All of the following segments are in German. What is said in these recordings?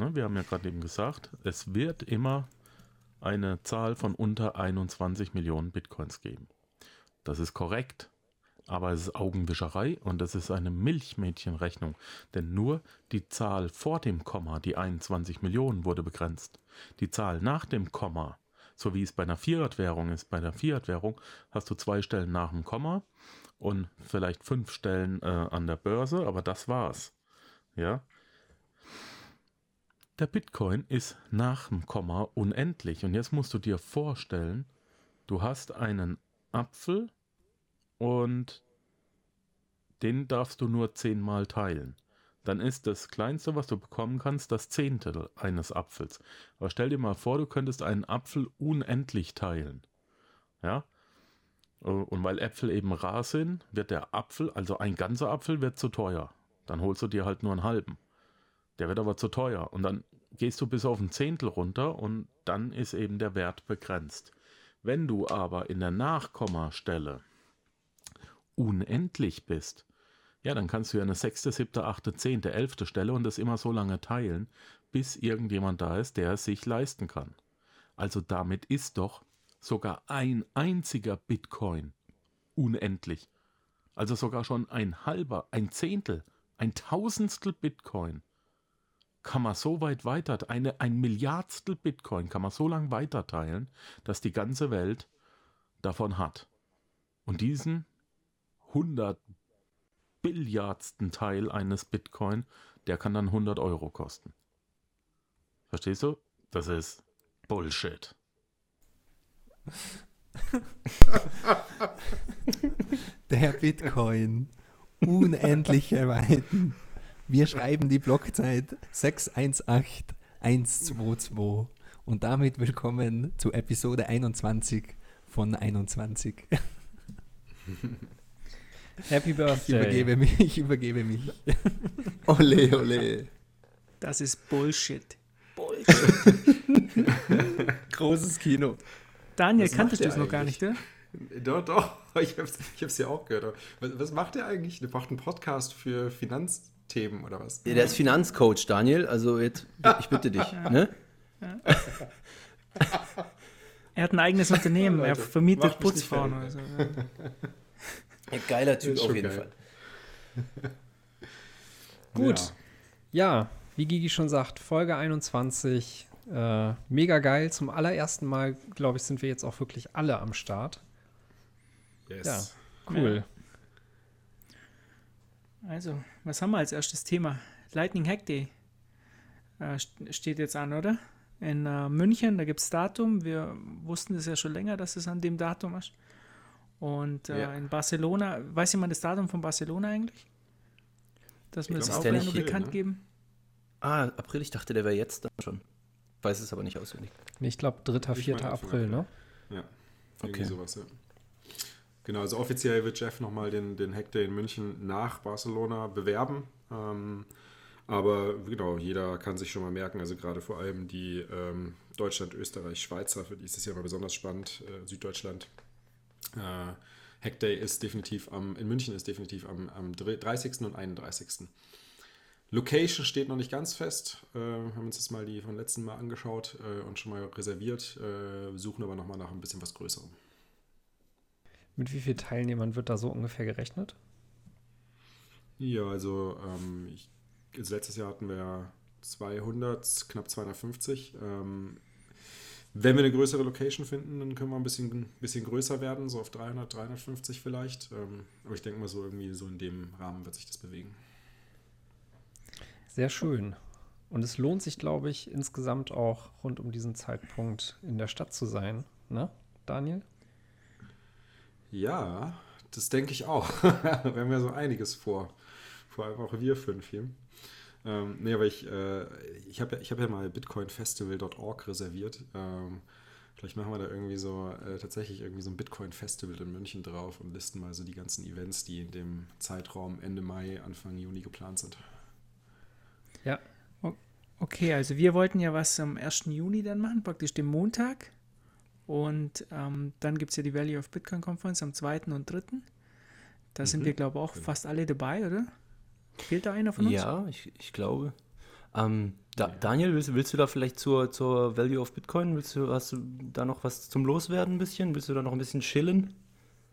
Ne? Wir haben ja gerade eben gesagt, es wird immer eine Zahl von unter 21 Millionen Bitcoins geben. Das ist korrekt, aber es ist Augenwischerei und es ist eine Milchmädchenrechnung, denn nur die Zahl vor dem Komma, die 21 Millionen, wurde begrenzt. Die Zahl nach dem Komma, so wie es bei einer Fiat-Währung ist, bei der Fiat-Währung hast du zwei Stellen nach dem Komma und vielleicht fünf Stellen äh, an der Börse, aber das war's. Ja, der Bitcoin ist nach dem Komma unendlich. Und jetzt musst du dir vorstellen, du hast einen Apfel und den darfst du nur zehnmal teilen. Dann ist das Kleinste, was du bekommen kannst, das Zehntel eines Apfels. Aber stell dir mal vor, du könntest einen Apfel unendlich teilen. Ja? Und weil Äpfel eben rar sind, wird der Apfel, also ein ganzer Apfel, wird zu teuer. Dann holst du dir halt nur einen halben. Der wird aber zu teuer. Und dann gehst du bis auf ein Zehntel runter und dann ist eben der Wert begrenzt. Wenn du aber in der Nachkommastelle unendlich bist, ja, dann kannst du ja eine sechste, siebte, achte, zehnte, elfte Stelle und das immer so lange teilen, bis irgendjemand da ist, der es sich leisten kann. Also damit ist doch sogar ein einziger Bitcoin unendlich. Also sogar schon ein halber, ein Zehntel, ein Tausendstel Bitcoin kann man so weit weiter, eine, ein Milliardstel Bitcoin kann man so lang weiterteilen, dass die ganze Welt davon hat. Und diesen 100 Billiardsten Teil eines Bitcoin, der kann dann 100 Euro kosten. Verstehst du? Das ist Bullshit. Der Bitcoin. Unendliche Weiten. Wir schreiben die Blockzeit 618122 und damit willkommen zu Episode 21 von 21. Happy Birthday. Ich übergebe mich, ich übergebe mich. Ole, ole. Das ist Bullshit. Bullshit. Großes Kino. Daniel, Was kanntest du es noch gar nicht, oder? Doch, doch. Ich hab's, ich hab's ja auch gehört. Was, was macht der eigentlich? Der macht einen Podcast für Finanzthemen oder was? Ja, der ist Finanzcoach, Daniel. Also jetzt, ich bitte dich. Ne? Er hat ein eigenes Unternehmen, er vermietet Putzfrauen fertig. oder so. ja. Ein geiler Typ auf jeden geil. Fall. Gut. Ja, wie Gigi schon sagt, Folge 21. Äh, mega geil. Zum allerersten Mal, glaube ich, sind wir jetzt auch wirklich alle am Start. Yes. Ja. Cool. Also, was haben wir als erstes Thema? Lightning Hack Day äh, st- steht jetzt an, oder? In äh, München, da gibt es Datum. Wir wussten es ja schon länger, dass es an dem Datum ist. Und äh, Ja. in Barcelona, weiß jemand das Datum von Barcelona eigentlich? Dass wir Ich das auch nur hier, bekannt ne? geben? Ah, April, ich dachte, der wäre jetzt dann schon. Weiß es aber nicht auswendig. Nee, Ich glaube, 3., Ich 4. meine, Anfang April, ne? Ja, irgendwie Okay. sowas, ja. Genau, also offiziell wird Jeff nochmal den, den Hack Day in München nach Barcelona bewerben. Ähm, aber genau, jeder kann sich schon mal merken, also gerade vor allem die ähm, Deutschland, Österreich, Schweizer, für die ist es ja mal besonders spannend, äh, Süddeutschland. Äh, Hack Day ist definitiv am, in München ist definitiv am, am 30. und 31. Location steht noch nicht ganz fest. Äh, haben uns das mal die von letzten Mal angeschaut äh, und schon mal reserviert. Äh, suchen aber nochmal nach ein bisschen was Größerem. Mit wie vielen Teilnehmern wird da so ungefähr gerechnet? Ja, also ähm, ich, also letztes Jahr hatten wir 200, knapp 250. Ähm, wenn wir eine größere Location finden, dann können wir ein bisschen, bisschen größer werden, so auf 300, 350 vielleicht. Ähm, aber ich denke mal so irgendwie so in dem Rahmen wird sich das bewegen. Sehr schön. Und es lohnt sich, glaube ich, insgesamt auch rund um diesen Zeitpunkt in der Stadt zu sein. Ne, Daniel? Ja, das denke ich auch. wir haben ja so einiges vor. Vor allem auch wir fünf hier. Ähm, nee, aber ich, äh, ich habe ja, hab ja mal bitcoinfestival.org reserviert. Ähm, vielleicht machen wir da irgendwie so äh, tatsächlich irgendwie so ein Bitcoin-Festival in München drauf und listen mal so die ganzen Events, die in dem Zeitraum Ende Mai, Anfang Juni geplant sind. Ja. Okay, also wir wollten ja was am 1. Juni dann machen, praktisch den Montag. Und ähm, dann gibt es ja die Valley of Bitcoin Conference am 2. und 3. Da sind Mhm, wir, glaube ich, auch genau. fast alle dabei, oder? Fehlt da einer von uns? Ja, ich, ich glaube. Ähm, da, Daniel, willst, willst du da vielleicht zur, zur Value of Bitcoin, willst du, hast du da noch was zum Loswerden ein bisschen? Willst du da noch ein bisschen chillen?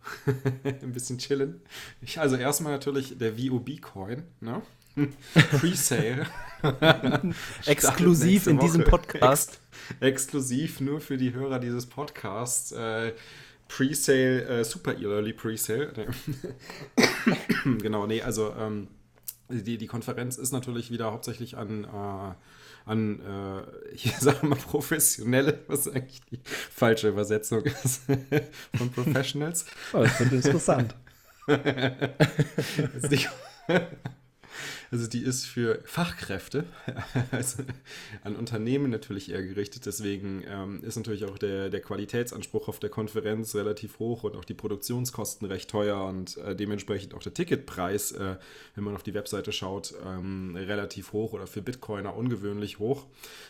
ein bisschen chillen. Ich, also erstmal natürlich der VOB-Coin, ne? Pre-Sale. Exklusiv in diesem. Podcast. Ex exklusiv nur für die Hörer dieses Podcasts. Äh, Pre-Sale, äh, Super Early Pre-Sale. Genau, nee, also ähm, die, die Konferenz ist natürlich wieder hauptsächlich an, äh, an äh, hier sagen wir mal Professionelle, was eigentlich die falsche Übersetzung ist, von Professionals. Oh, das wird interessant. Also die, also die ist für Fachkräfte, also an Unternehmen natürlich eher gerichtet. Deswegen ähm, ist natürlich auch der, der Qualitätsanspruch auf der Konferenz relativ hoch und auch die Produktionskosten recht teuer und äh, dementsprechend auch der Ticketpreis, äh, wenn man auf die Webseite schaut, ähm, relativ hoch oder für Bitcoiner ungewöhnlich hoch.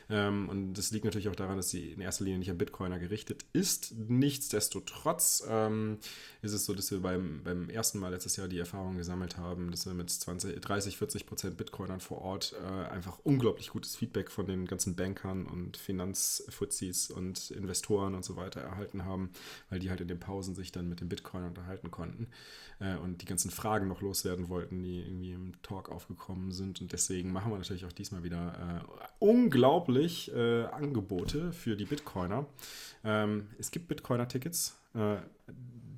Ähm, und das liegt natürlich auch daran, dass sie in erster Linie nicht an Bitcoiner gerichtet ist. Nichtsdestotrotz ähm, ist es so, dass wir beim, beim ersten Mal letztes Jahr die Erfahrung gesammelt haben, dass wir mit 20, 30, 40 Prozent Bitcoinern vor Ort äh, einfach unglaublich gutes Feedback von den ganzen Bankern und Finanzfuzis und Investoren und so weiter erhalten haben, weil die halt in den Pausen sich dann mit den Bitcoinern unterhalten konnten äh, und die ganzen Fragen noch loswerden wollten, die irgendwie im Talk aufgekommen sind. Und deswegen machen wir natürlich auch diesmal wieder äh, unglaublich äh, Angebote für die Bitcoiner. Ähm, es gibt Bitcoiner-Tickets.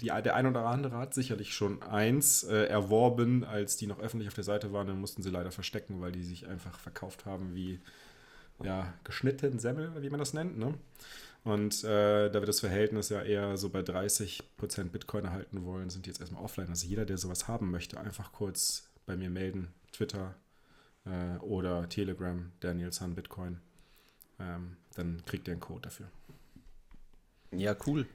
Die, der ein oder andere hat sicherlich schon eins äh, erworben, als die noch öffentlich auf der Seite waren. Dann mussten sie leider verstecken, weil die sich einfach verkauft haben wie ja, geschnitten Semmel, wie man das nennt. Ne? Und äh, da wir das Verhältnis ja eher so bei 30% Bitcoin erhalten wollen, sind die jetzt erstmal offline. Also jeder, der sowas haben möchte, einfach kurz bei mir melden. Twitter äh, oder Telegram, Daniel Sun Bitcoin. Ähm, dann kriegt ihr einen Code dafür. Ja, cool.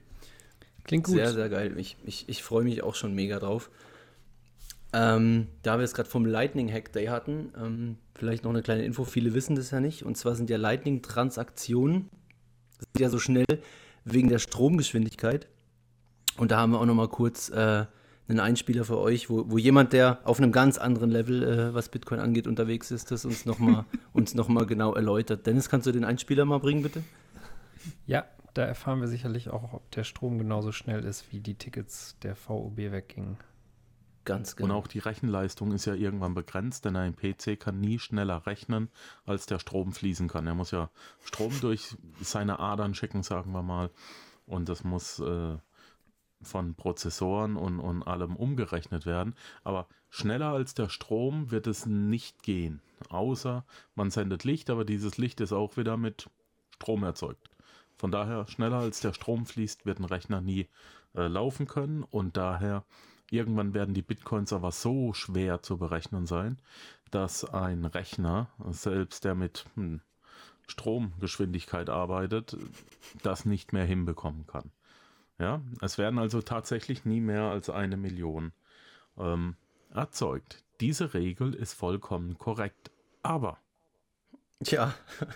Klingt gut. Sehr, sehr geil. Ich, ich, ich freue mich auch schon mega drauf. Ähm, da wir es gerade vom Lightning Hack Day hatten, ähm, vielleicht noch eine kleine Info, viele wissen das ja nicht. Und zwar sind ja Lightning-Transaktionen ja so schnell wegen der Stromgeschwindigkeit. Und da haben wir auch noch mal kurz äh, einen Einspieler für euch, wo, wo jemand, der auf einem ganz anderen Level, äh, was Bitcoin angeht, unterwegs ist, das uns nochmal uns noch mal genau erläutert. Dennis, kannst du den Einspieler mal bringen, bitte? Ja, da erfahren wir sicherlich auch, ob der Strom genauso schnell ist, wie die Tickets der VOB weggingen. Ganz Und genau. auch die Rechenleistung ist ja irgendwann begrenzt, denn ein PC kann nie schneller rechnen, als der Strom fließen kann. Er muss ja Strom durch seine Adern schicken, sagen wir mal. Und das muss äh, von Prozessoren und, und allem umgerechnet werden. Aber schneller als der Strom wird es nicht gehen. Außer man sendet Licht, aber dieses Licht ist auch wieder mit Strom erzeugt. Von daher, schneller als der Strom fließt, wird ein Rechner nie äh, laufen können. Und daher, irgendwann werden die Bitcoins aber so schwer zu berechnen sein, dass ein Rechner, selbst der mit hm, Stromgeschwindigkeit arbeitet, das nicht mehr hinbekommen kann. Ja, es werden also tatsächlich nie mehr als eine Million ähm, erzeugt. Diese Regel ist vollkommen korrekt. Aber Tja,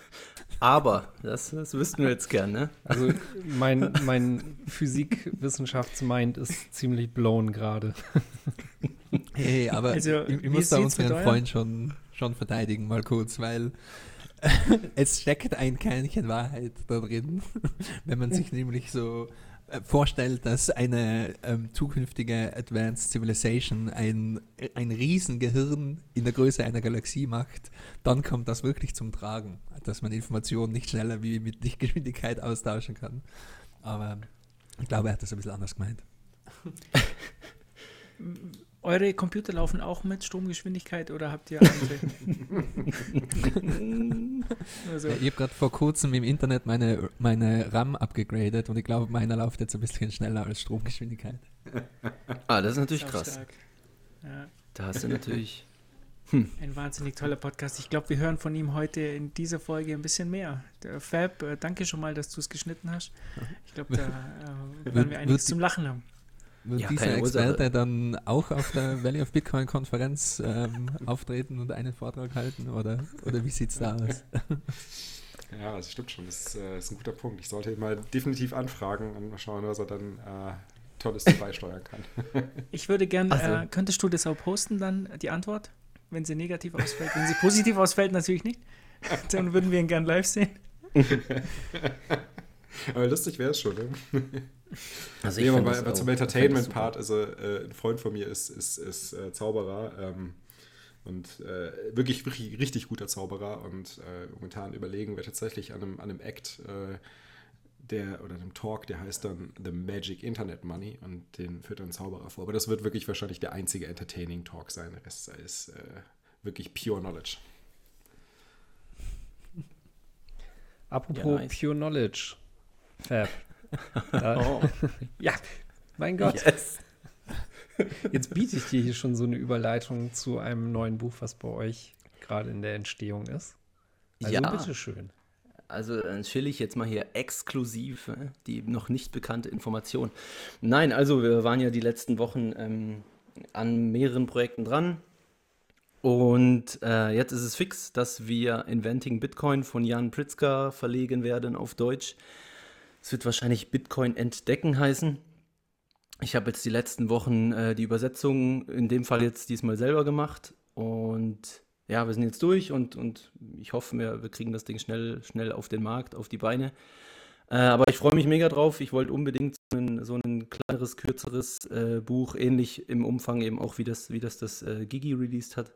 aber, das, das wüssten wir jetzt gern, ne? Also mein, mein Physikwissenschaftsmind ist ziemlich blown gerade. Hey, aber Also, ich, muss da unseren Freund schon, schon verteidigen, mal kurz, weil es steckt ein Kernchen Wahrheit da drin, wenn man sich nämlich so vorstellt, dass eine ähm, zukünftige Advanced Civilization ein, ein Riesengehirn in der Größe einer Galaxie macht, dann kommt das wirklich zum Tragen, dass man Informationen nicht schneller wie mit Lichtgeschwindigkeit austauschen kann. Aber ich glaube, er hat das ein bisschen anders gemeint. Eure Computer laufen auch mit Stromgeschwindigkeit oder habt ihr andere? also, Ja, ich habe gerade vor kurzem im Internet meine, meine RAM abgegradet und ich glaube, meiner läuft jetzt ein bisschen schneller als Stromgeschwindigkeit. Ah, das ist natürlich sau krass. stark. Ja, Da hast du natürlich. ein wahnsinnig toller Podcast. Ich glaube, wir hören von ihm heute in dieser Folge ein bisschen mehr. Der Fab, äh, danke schon mal, dass du es geschnitten hast. Ich glaube, da äh, werden wir einiges zum Lachen haben. Wird Ja, dieser. Experte dann auch auf der Valley of Bitcoin Konferenz ähm, auftreten und einen Vortrag halten oder, oder wie sieht es da aus? Ja, das stimmt schon. Das ist, äh, ist ein guter Punkt. Ich sollte ihn mal definitiv anfragen und mal schauen, was er dann äh, Tolles beisteuern kann. Ich würde gerne, Also- äh, könntest du das auch posten dann, die Antwort? Wenn sie negativ ausfällt. Wenn sie positiv ausfällt, natürlich nicht. Dann würden wir ihn gern live sehen. Aber lustig wäre es schon, ne? Also Nee, ich aber das aber auch- zum Entertainment-Part, also äh, ein Freund von mir ist, ist, ist äh, Zauberer ähm, und äh, wirklich, wirklich richtig guter Zauberer und äh, momentan überlegen wir tatsächlich an einem, an einem Act, äh, der oder einem Talk, der heißt dann The Magic Internet Money und den führt dann Zauberer vor. Aber das wird wirklich wahrscheinlich der einzige Entertaining Talk sein. Der Rest ist äh, wirklich pure Knowledge. Apropos Ja, nice. Pure Knowledge. Fab. Oh, ja, mein Gott. yes. Jetzt biete ich dir hier schon so eine Überleitung zu einem neuen Buch, was bei euch gerade in der Entstehung ist. Also Ja. bitteschön. Also dann chill ich jetzt mal hier exklusiv äh, die noch nicht bekannte Information. Nein, also wir waren ja die letzten Wochen ähm, an mehreren Projekten dran. Und äh, jetzt ist es fix, dass wir Inventing Bitcoin von Jan Pritzker verlegen werden auf Deutsch. Es wird wahrscheinlich Bitcoin entdecken heißen. Ich habe jetzt die letzten Wochen äh, die Übersetzung in dem Fall jetzt diesmal selber gemacht. Und ja, wir sind jetzt durch und, und ich hoffe, wir, wir kriegen das Ding schnell, schnell auf den Markt, auf die Beine. Äh, aber ich freue mich mega drauf. Ich wollte unbedingt so ein, so ein kleineres, kürzeres äh, Buch, ähnlich im Umfang eben auch, wie das wie das, das äh, Gigi released hat,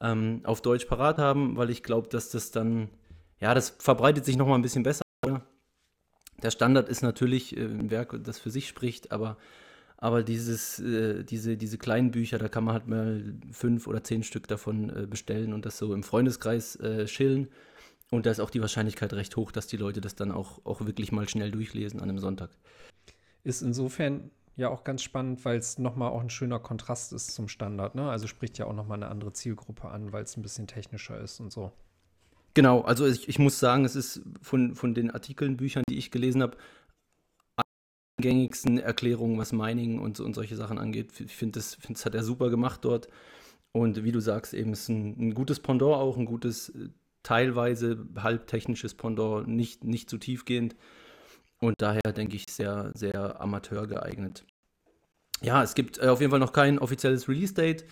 ähm, auf Deutsch parat haben, weil ich glaube, dass das dann, ja, das verbreitet sich nochmal ein bisschen besser. Der Standard ist natürlich äh, ein Werk, das für sich spricht, aber, aber dieses, äh, diese, diese kleinen Bücher, da kann man halt mal fünf oder zehn Stück davon äh, bestellen und das so im Freundeskreis äh, chillen. Und da ist auch die Wahrscheinlichkeit recht hoch, dass die Leute das dann auch, auch wirklich mal schnell durchlesen an einem Sonntag. Ist insofern ja auch ganz spannend, weil es nochmal auch ein schöner Kontrast ist zum Standard. Ne? Also spricht ja auch nochmal eine andere Zielgruppe an, weil es ein bisschen technischer ist und so. Genau, also ich, ich muss sagen, es ist von, von den Artikeln, Büchern, die ich gelesen habe, gängigsten Erklärungen, was Mining und, und solche Sachen angeht. Ich finde, das, find, das hat er super gemacht dort. Und wie du sagst, eben ist ein, ein gutes Pendant auch, ein gutes, äh, teilweise halbtechnisches Pendant, nicht, nicht zu tiefgehend. Und daher denke ich sehr, sehr amateur geeignet. Ja, es gibt äh, auf jeden Fall noch kein offizielles Release-Date.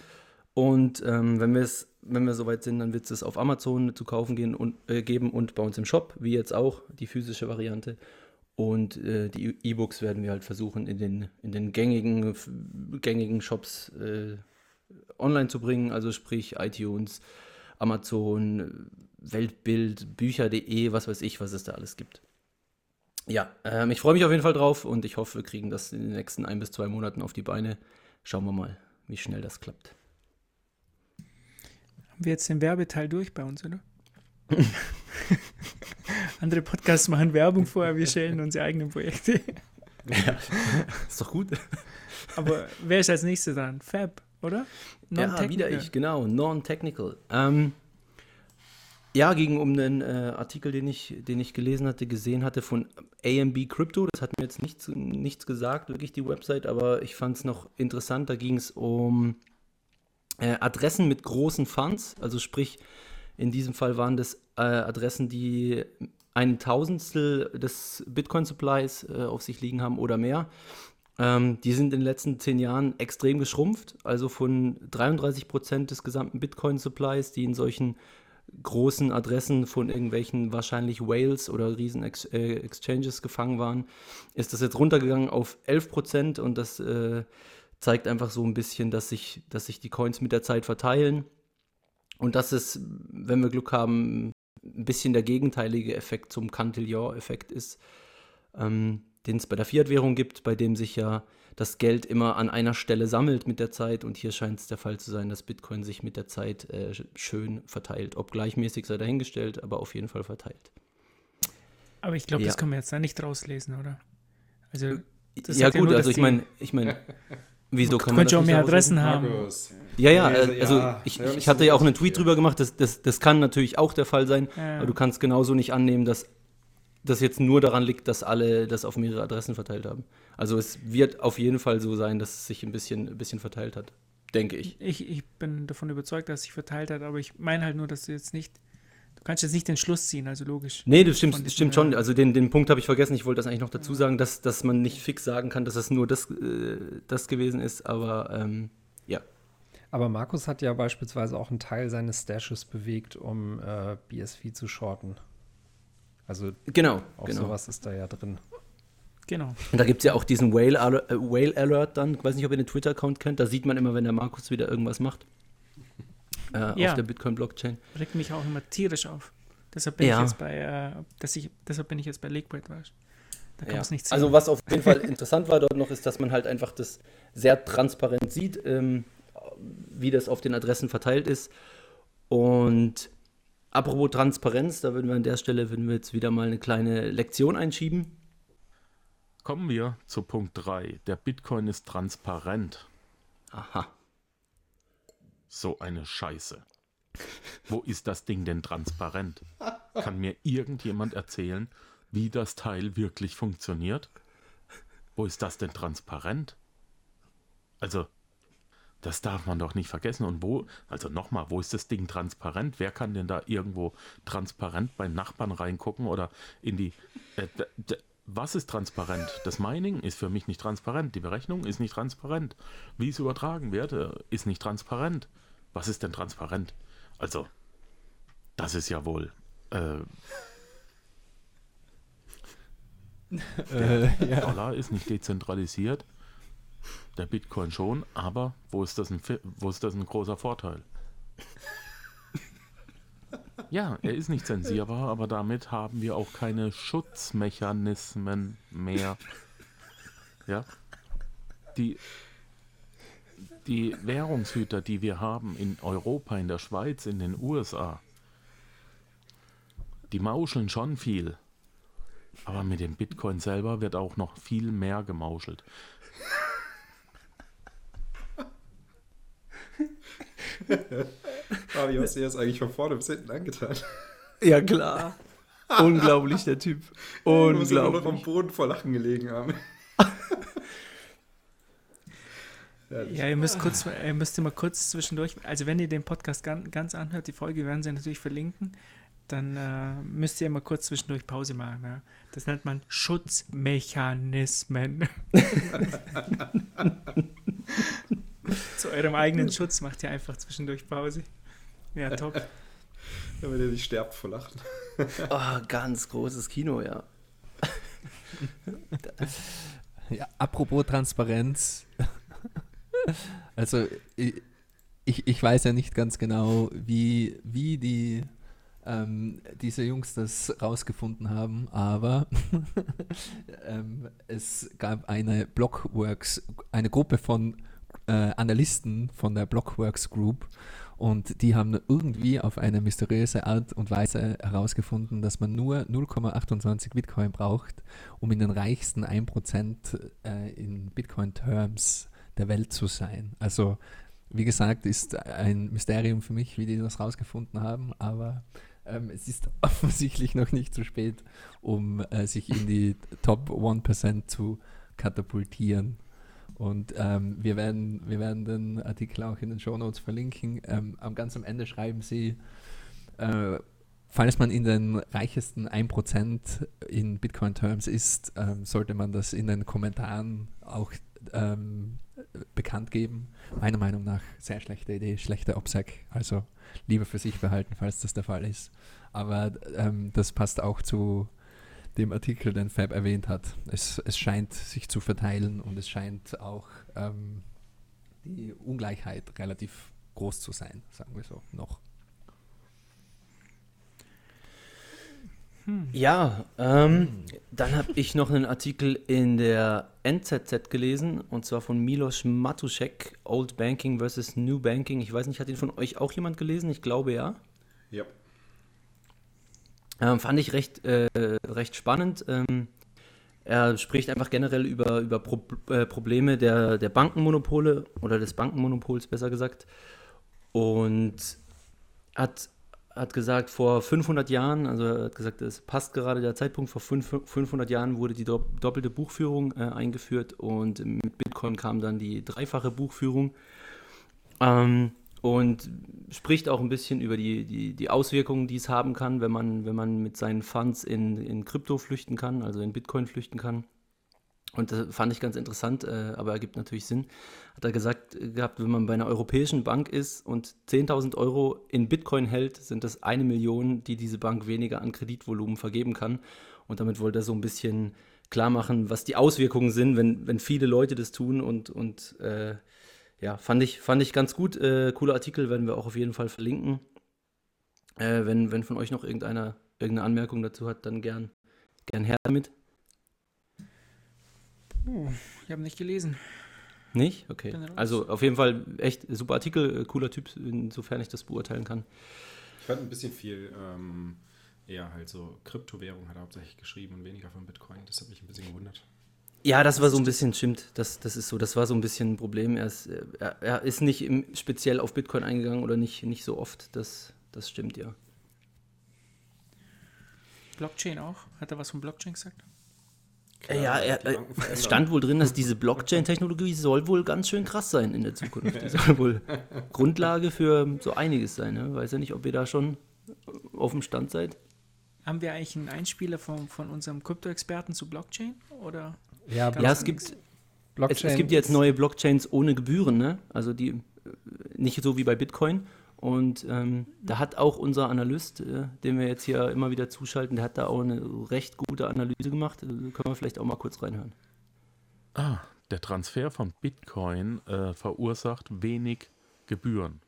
Und ähm, wenn wir es, wenn wir soweit sind, dann wird es auf Amazon zu kaufen gehen und äh, geben und bei uns im Shop, wie jetzt auch die physische Variante. Und äh, die E-Books werden wir halt versuchen, in den, in den gängigen, gängigen Shops äh, online zu bringen, also sprich iTunes, Amazon, Weltbild, Bücher.de, was weiß ich, was es da alles gibt. Ja, ähm, ich freue mich auf jeden Fall drauf und ich hoffe, wir kriegen das in den nächsten ein bis zwei Monaten auf die Beine. Schauen wir mal, wie schnell das klappt. Haben wir jetzt den Werbeteil durch bei uns, oder? Andere Podcasts machen Werbung vorher, wir stellen unsere eigenen Projekte. Ist doch gut. Aber wer ist als nächstes dran? Fab, oder? Ja, wieder ich, genau. Non-technical. Ähm, ja, ging um einen äh, Artikel, den ich, den ich gelesen hatte, gesehen hatte von AMB Crypto. Das hat mir jetzt nichts, nichts gesagt, wirklich die Website, aber ich fand es noch interessant. Da ging es um äh, Adressen mit großen Funds. Also sprich, in diesem Fall waren das äh, Adressen, die ein Tausendstel des Bitcoin-Supplies äh, auf sich liegen haben oder mehr. Ähm, die sind in den letzten zehn Jahren extrem geschrumpft, also von 33 Prozent des gesamten Bitcoin-Supplies, die in solchen großen Adressen von irgendwelchen wahrscheinlich Whales oder riesen Ex äh, Exchanges gefangen waren, ist das jetzt runtergegangen auf 11 Prozent und das äh, zeigt einfach so ein bisschen, dass sich, dass sich die Coins mit der Zeit verteilen und dass es, wenn wir Glück haben, ein bisschen der gegenteilige Effekt zum Cantillon-Effekt ist, ähm, den es bei der Fiat-Währung gibt, bei dem sich ja das Geld immer an einer Stelle sammelt mit der Zeit. Und hier scheint es der Fall zu sein, dass Bitcoin sich mit der Zeit äh, schön verteilt. Ob gleichmäßig sei dahingestellt, aber auf jeden Fall verteilt. Aber ich glaube, Ja. das kann man jetzt da nicht rauslesen, oder? Also, Das ja gut, also ich meine, ich meine, wieso kann man auch das mehr nicht rauslesen? Adressen haben. Ja, ja, äh, also ja, ich, ich hatte ja auch einen Tweet drüber gemacht, das, das, das kann natürlich auch der Fall sein, Ja. aber du kannst genauso nicht annehmen, dass das jetzt nur daran liegt, dass alle das auf mehrere Adressen verteilt haben. Also es wird auf jeden Fall so sein, dass es sich ein bisschen, ein bisschen verteilt hat, denke ich. Ich, ich bin davon überzeugt, dass es sich verteilt hat, aber ich meine halt nur, dass du jetzt nicht, du kannst jetzt nicht den Schluss ziehen, also logisch. Nee, das stimmt, das stimmt schon. äh, Also den, den Punkt habe ich vergessen. Ich wollte das eigentlich noch dazu sagen, dass, dass man nicht fix sagen kann, dass das nur das, äh, das gewesen ist. Aber ähm, ja, Aber Markus hat ja beispielsweise auch einen Teil seines Stashes bewegt, um äh, BSV zu shorten. Also Genau, auch genau. sowas ist da ja drin. Genau. Und da gibt es ja auch diesen Whale, äh, Whale Alert dann. Ich weiß nicht, ob ihr den Twitter-Account kennt. Da sieht man immer, wenn der Markus wieder irgendwas macht. Äh, Ja. Auf der Bitcoin-Blockchain. Regt mich auch immer tierisch auf. Deshalb bin Ja. ich jetzt bei, äh, dass ich, deshalb bin ich jetzt bei Liquid, weißt Da kann man es nicht sehen. Also was auf jeden Fall interessant war dort noch, ist, dass man halt einfach das sehr transparent sieht, ähm, wie das auf den Adressen verteilt ist. Und apropos Transparenz, da würden wir an der Stelle, würden wir jetzt wieder mal eine kleine Lektion einschieben. Kommen wir zu Punkt 3. Der Bitcoin ist transparent. Aha. So eine Scheiße. Wo ist das Ding denn transparent? Kann mir irgendjemand erzählen, wie das Teil wirklich funktioniert? Wo ist das denn transparent? Also, das darf man doch nicht vergessen. Und wo, also nochmal, wo ist das Ding transparent? Wer kann denn da irgendwo transparent beim Nachbarn reingucken oder in die. Äh, was ist transparent? Das Mining ist für mich nicht transparent. Die Berechnung ist nicht transparent. Wie es übertragen wird, äh, ist nicht transparent. Was ist denn transparent? Also, das ist ja wohl. Äh, Äh, ja. Dollar ist nicht dezentralisiert. Der Bitcoin schon, aber wo ist das ein, wo ist das ein großer Vorteil? Ja, er ist nicht zensierbar, aber damit haben wir auch keine Schutzmechanismen mehr. Ja. Die, die Währungshüter, die wir haben in Europa, in der Schweiz, in den USA, die mauscheln schon viel. Aber mit dem Bitcoin selber wird auch noch viel mehr gemauschelt. Aber wie hast du dir das eigentlich von vorne bis hinten angetan? Ja, klar. Unglaublich, der Typ. Du musst ja nur noch am Unglaublich. Boden vor Lachen gelegen haben. Ja, ihr müsst kurz, ihr müsst immer kurz zwischendurch, also wenn ihr den Podcast ganz, ganz anhört, die Folge werden sie natürlich verlinken, dann äh, müsst ihr immer kurz zwischendurch Pause machen. Ja? Das nennt man Schutzmechanismen. Zu eurem eigenen Schutz macht ihr einfach zwischendurch Pause. Ja, top. Damit ihr nicht sterbt vor Lachen. Oh, ganz großes Kino, ja. Ja, apropos Transparenz. Also ich, ich, weiß ja nicht ganz genau, wie, wie die ähm, diese Jungs das rausgefunden haben, aber ähm, es gab eine Blockworks, eine Gruppe von äh, Analysten von der Blockworks Group und die haben irgendwie auf eine mysteriöse Art und Weise herausgefunden, dass man nur 0,28 Bitcoin braucht, um in den reichsten 1% äh, in Bitcoin-Terms der Welt zu sein. Also, wie gesagt, ist ein Mysterium für mich, wie die das rausgefunden haben, aber ähm, es ist offensichtlich noch nicht zu spät, um äh, sich in die Top 1% zu katapultieren. Und ähm, wir, werden, wir werden den Artikel auch in den Show Notes verlinken. Ähm, am ganz am Ende schreiben sie, äh, falls man in den reichesten 1% in Bitcoin-Terms ist, ähm, sollte man das in den Kommentaren auch ähm, bekannt geben. Meiner Meinung nach sehr schlechte Idee, schlechter Obsack. Also lieber für sich behalten, falls das der Fall ist. Aber ähm, das passt auch zu dem Artikel, den Fab erwähnt hat. Es, es scheint sich zu verteilen und es scheint auch ähm, die Ungleichheit relativ groß zu sein, sagen wir so, noch. Ja, ähm, dann habe ich noch einen Artikel in der NZZ gelesen und zwar von Milos Matuszek, Old Banking versus New Banking. Ich weiß nicht, hat den von euch auch jemand gelesen? Ich glaube ja. Ja. Ähm, fand ich recht, äh, recht spannend. Ähm, er spricht einfach generell über, über Pro äh, Probleme der, der Bankenmonopole oder des Bankenmonopols besser gesagt. Und hat, hat gesagt, vor 500 Jahren, also er hat gesagt, es passt gerade der Zeitpunkt, vor fünf, 500 Jahren wurde die do doppelte Buchführung äh, eingeführt und mit Bitcoin kam dann die dreifache Buchführung. Ähm, und spricht auch ein bisschen über die, die, die Auswirkungen, die es haben kann, wenn man, wenn man mit seinen Funds in, in Krypto flüchten kann, also in Bitcoin flüchten kann. Und das fand ich ganz interessant, äh, aber ergibt natürlich Sinn. Hat er gesagt gehabt, wenn man bei einer europäischen Bank ist und 10.000 Euro in Bitcoin hält, sind das eine Million, die diese Bank weniger an Kreditvolumen vergeben kann. Und damit wollte er so ein bisschen klar machen, was die Auswirkungen sind, wenn, wenn viele Leute das tun. Und, und äh, ja, fand ich, fand ich ganz gut. Äh, cooler Artikel werden wir auch auf jeden Fall verlinken. Äh, wenn, wenn von euch noch irgendeiner irgendeine Anmerkung dazu hat, dann gern, gern her damit. Oh, ich habe nicht gelesen. Nicht? Okay. Also auf jeden Fall echt super Artikel, äh, cooler Typ, insofern ich das beurteilen kann. Ich fand ein bisschen viel ähm, eher halt so Kryptowährung hat er hauptsächlich geschrieben und weniger von Bitcoin. Das hat mich ein bisschen gewundert. Ja, das war so ein bisschen, stimmt, das, das ist so, das war so ein bisschen ein Problem. Er ist, er, er ist nicht im, speziell auf Bitcoin eingegangen oder nicht, nicht so oft, das, das stimmt ja. Blockchain auch? Hat er was von Blockchain gesagt? Klar, ja, er, äh, es stand wohl drin, dass diese Blockchain-Technologie soll wohl ganz schön krass sein in der Zukunft. Die soll wohl Grundlage für so einiges sein. Ne? Weiß ja nicht, ob ihr da schon auf dem Stand seid. Haben wir eigentlich einen Einspieler von, von unserem Krypto-Experten zu Blockchain? Oder Ja, Ja, es gibt, es, Blockchain es gibt jetzt neue Blockchains ohne Gebühren, ne? Also die äh, nicht so wie bei Bitcoin. Und ähm, da hat auch unser Analyst, äh, den wir jetzt hier immer wieder zuschalten, der hat da auch eine recht gute Analyse gemacht. Äh, können wir vielleicht auch mal kurz reinhören. Ah, der Transfer von Bitcoin äh, verursacht wenig Gebühren.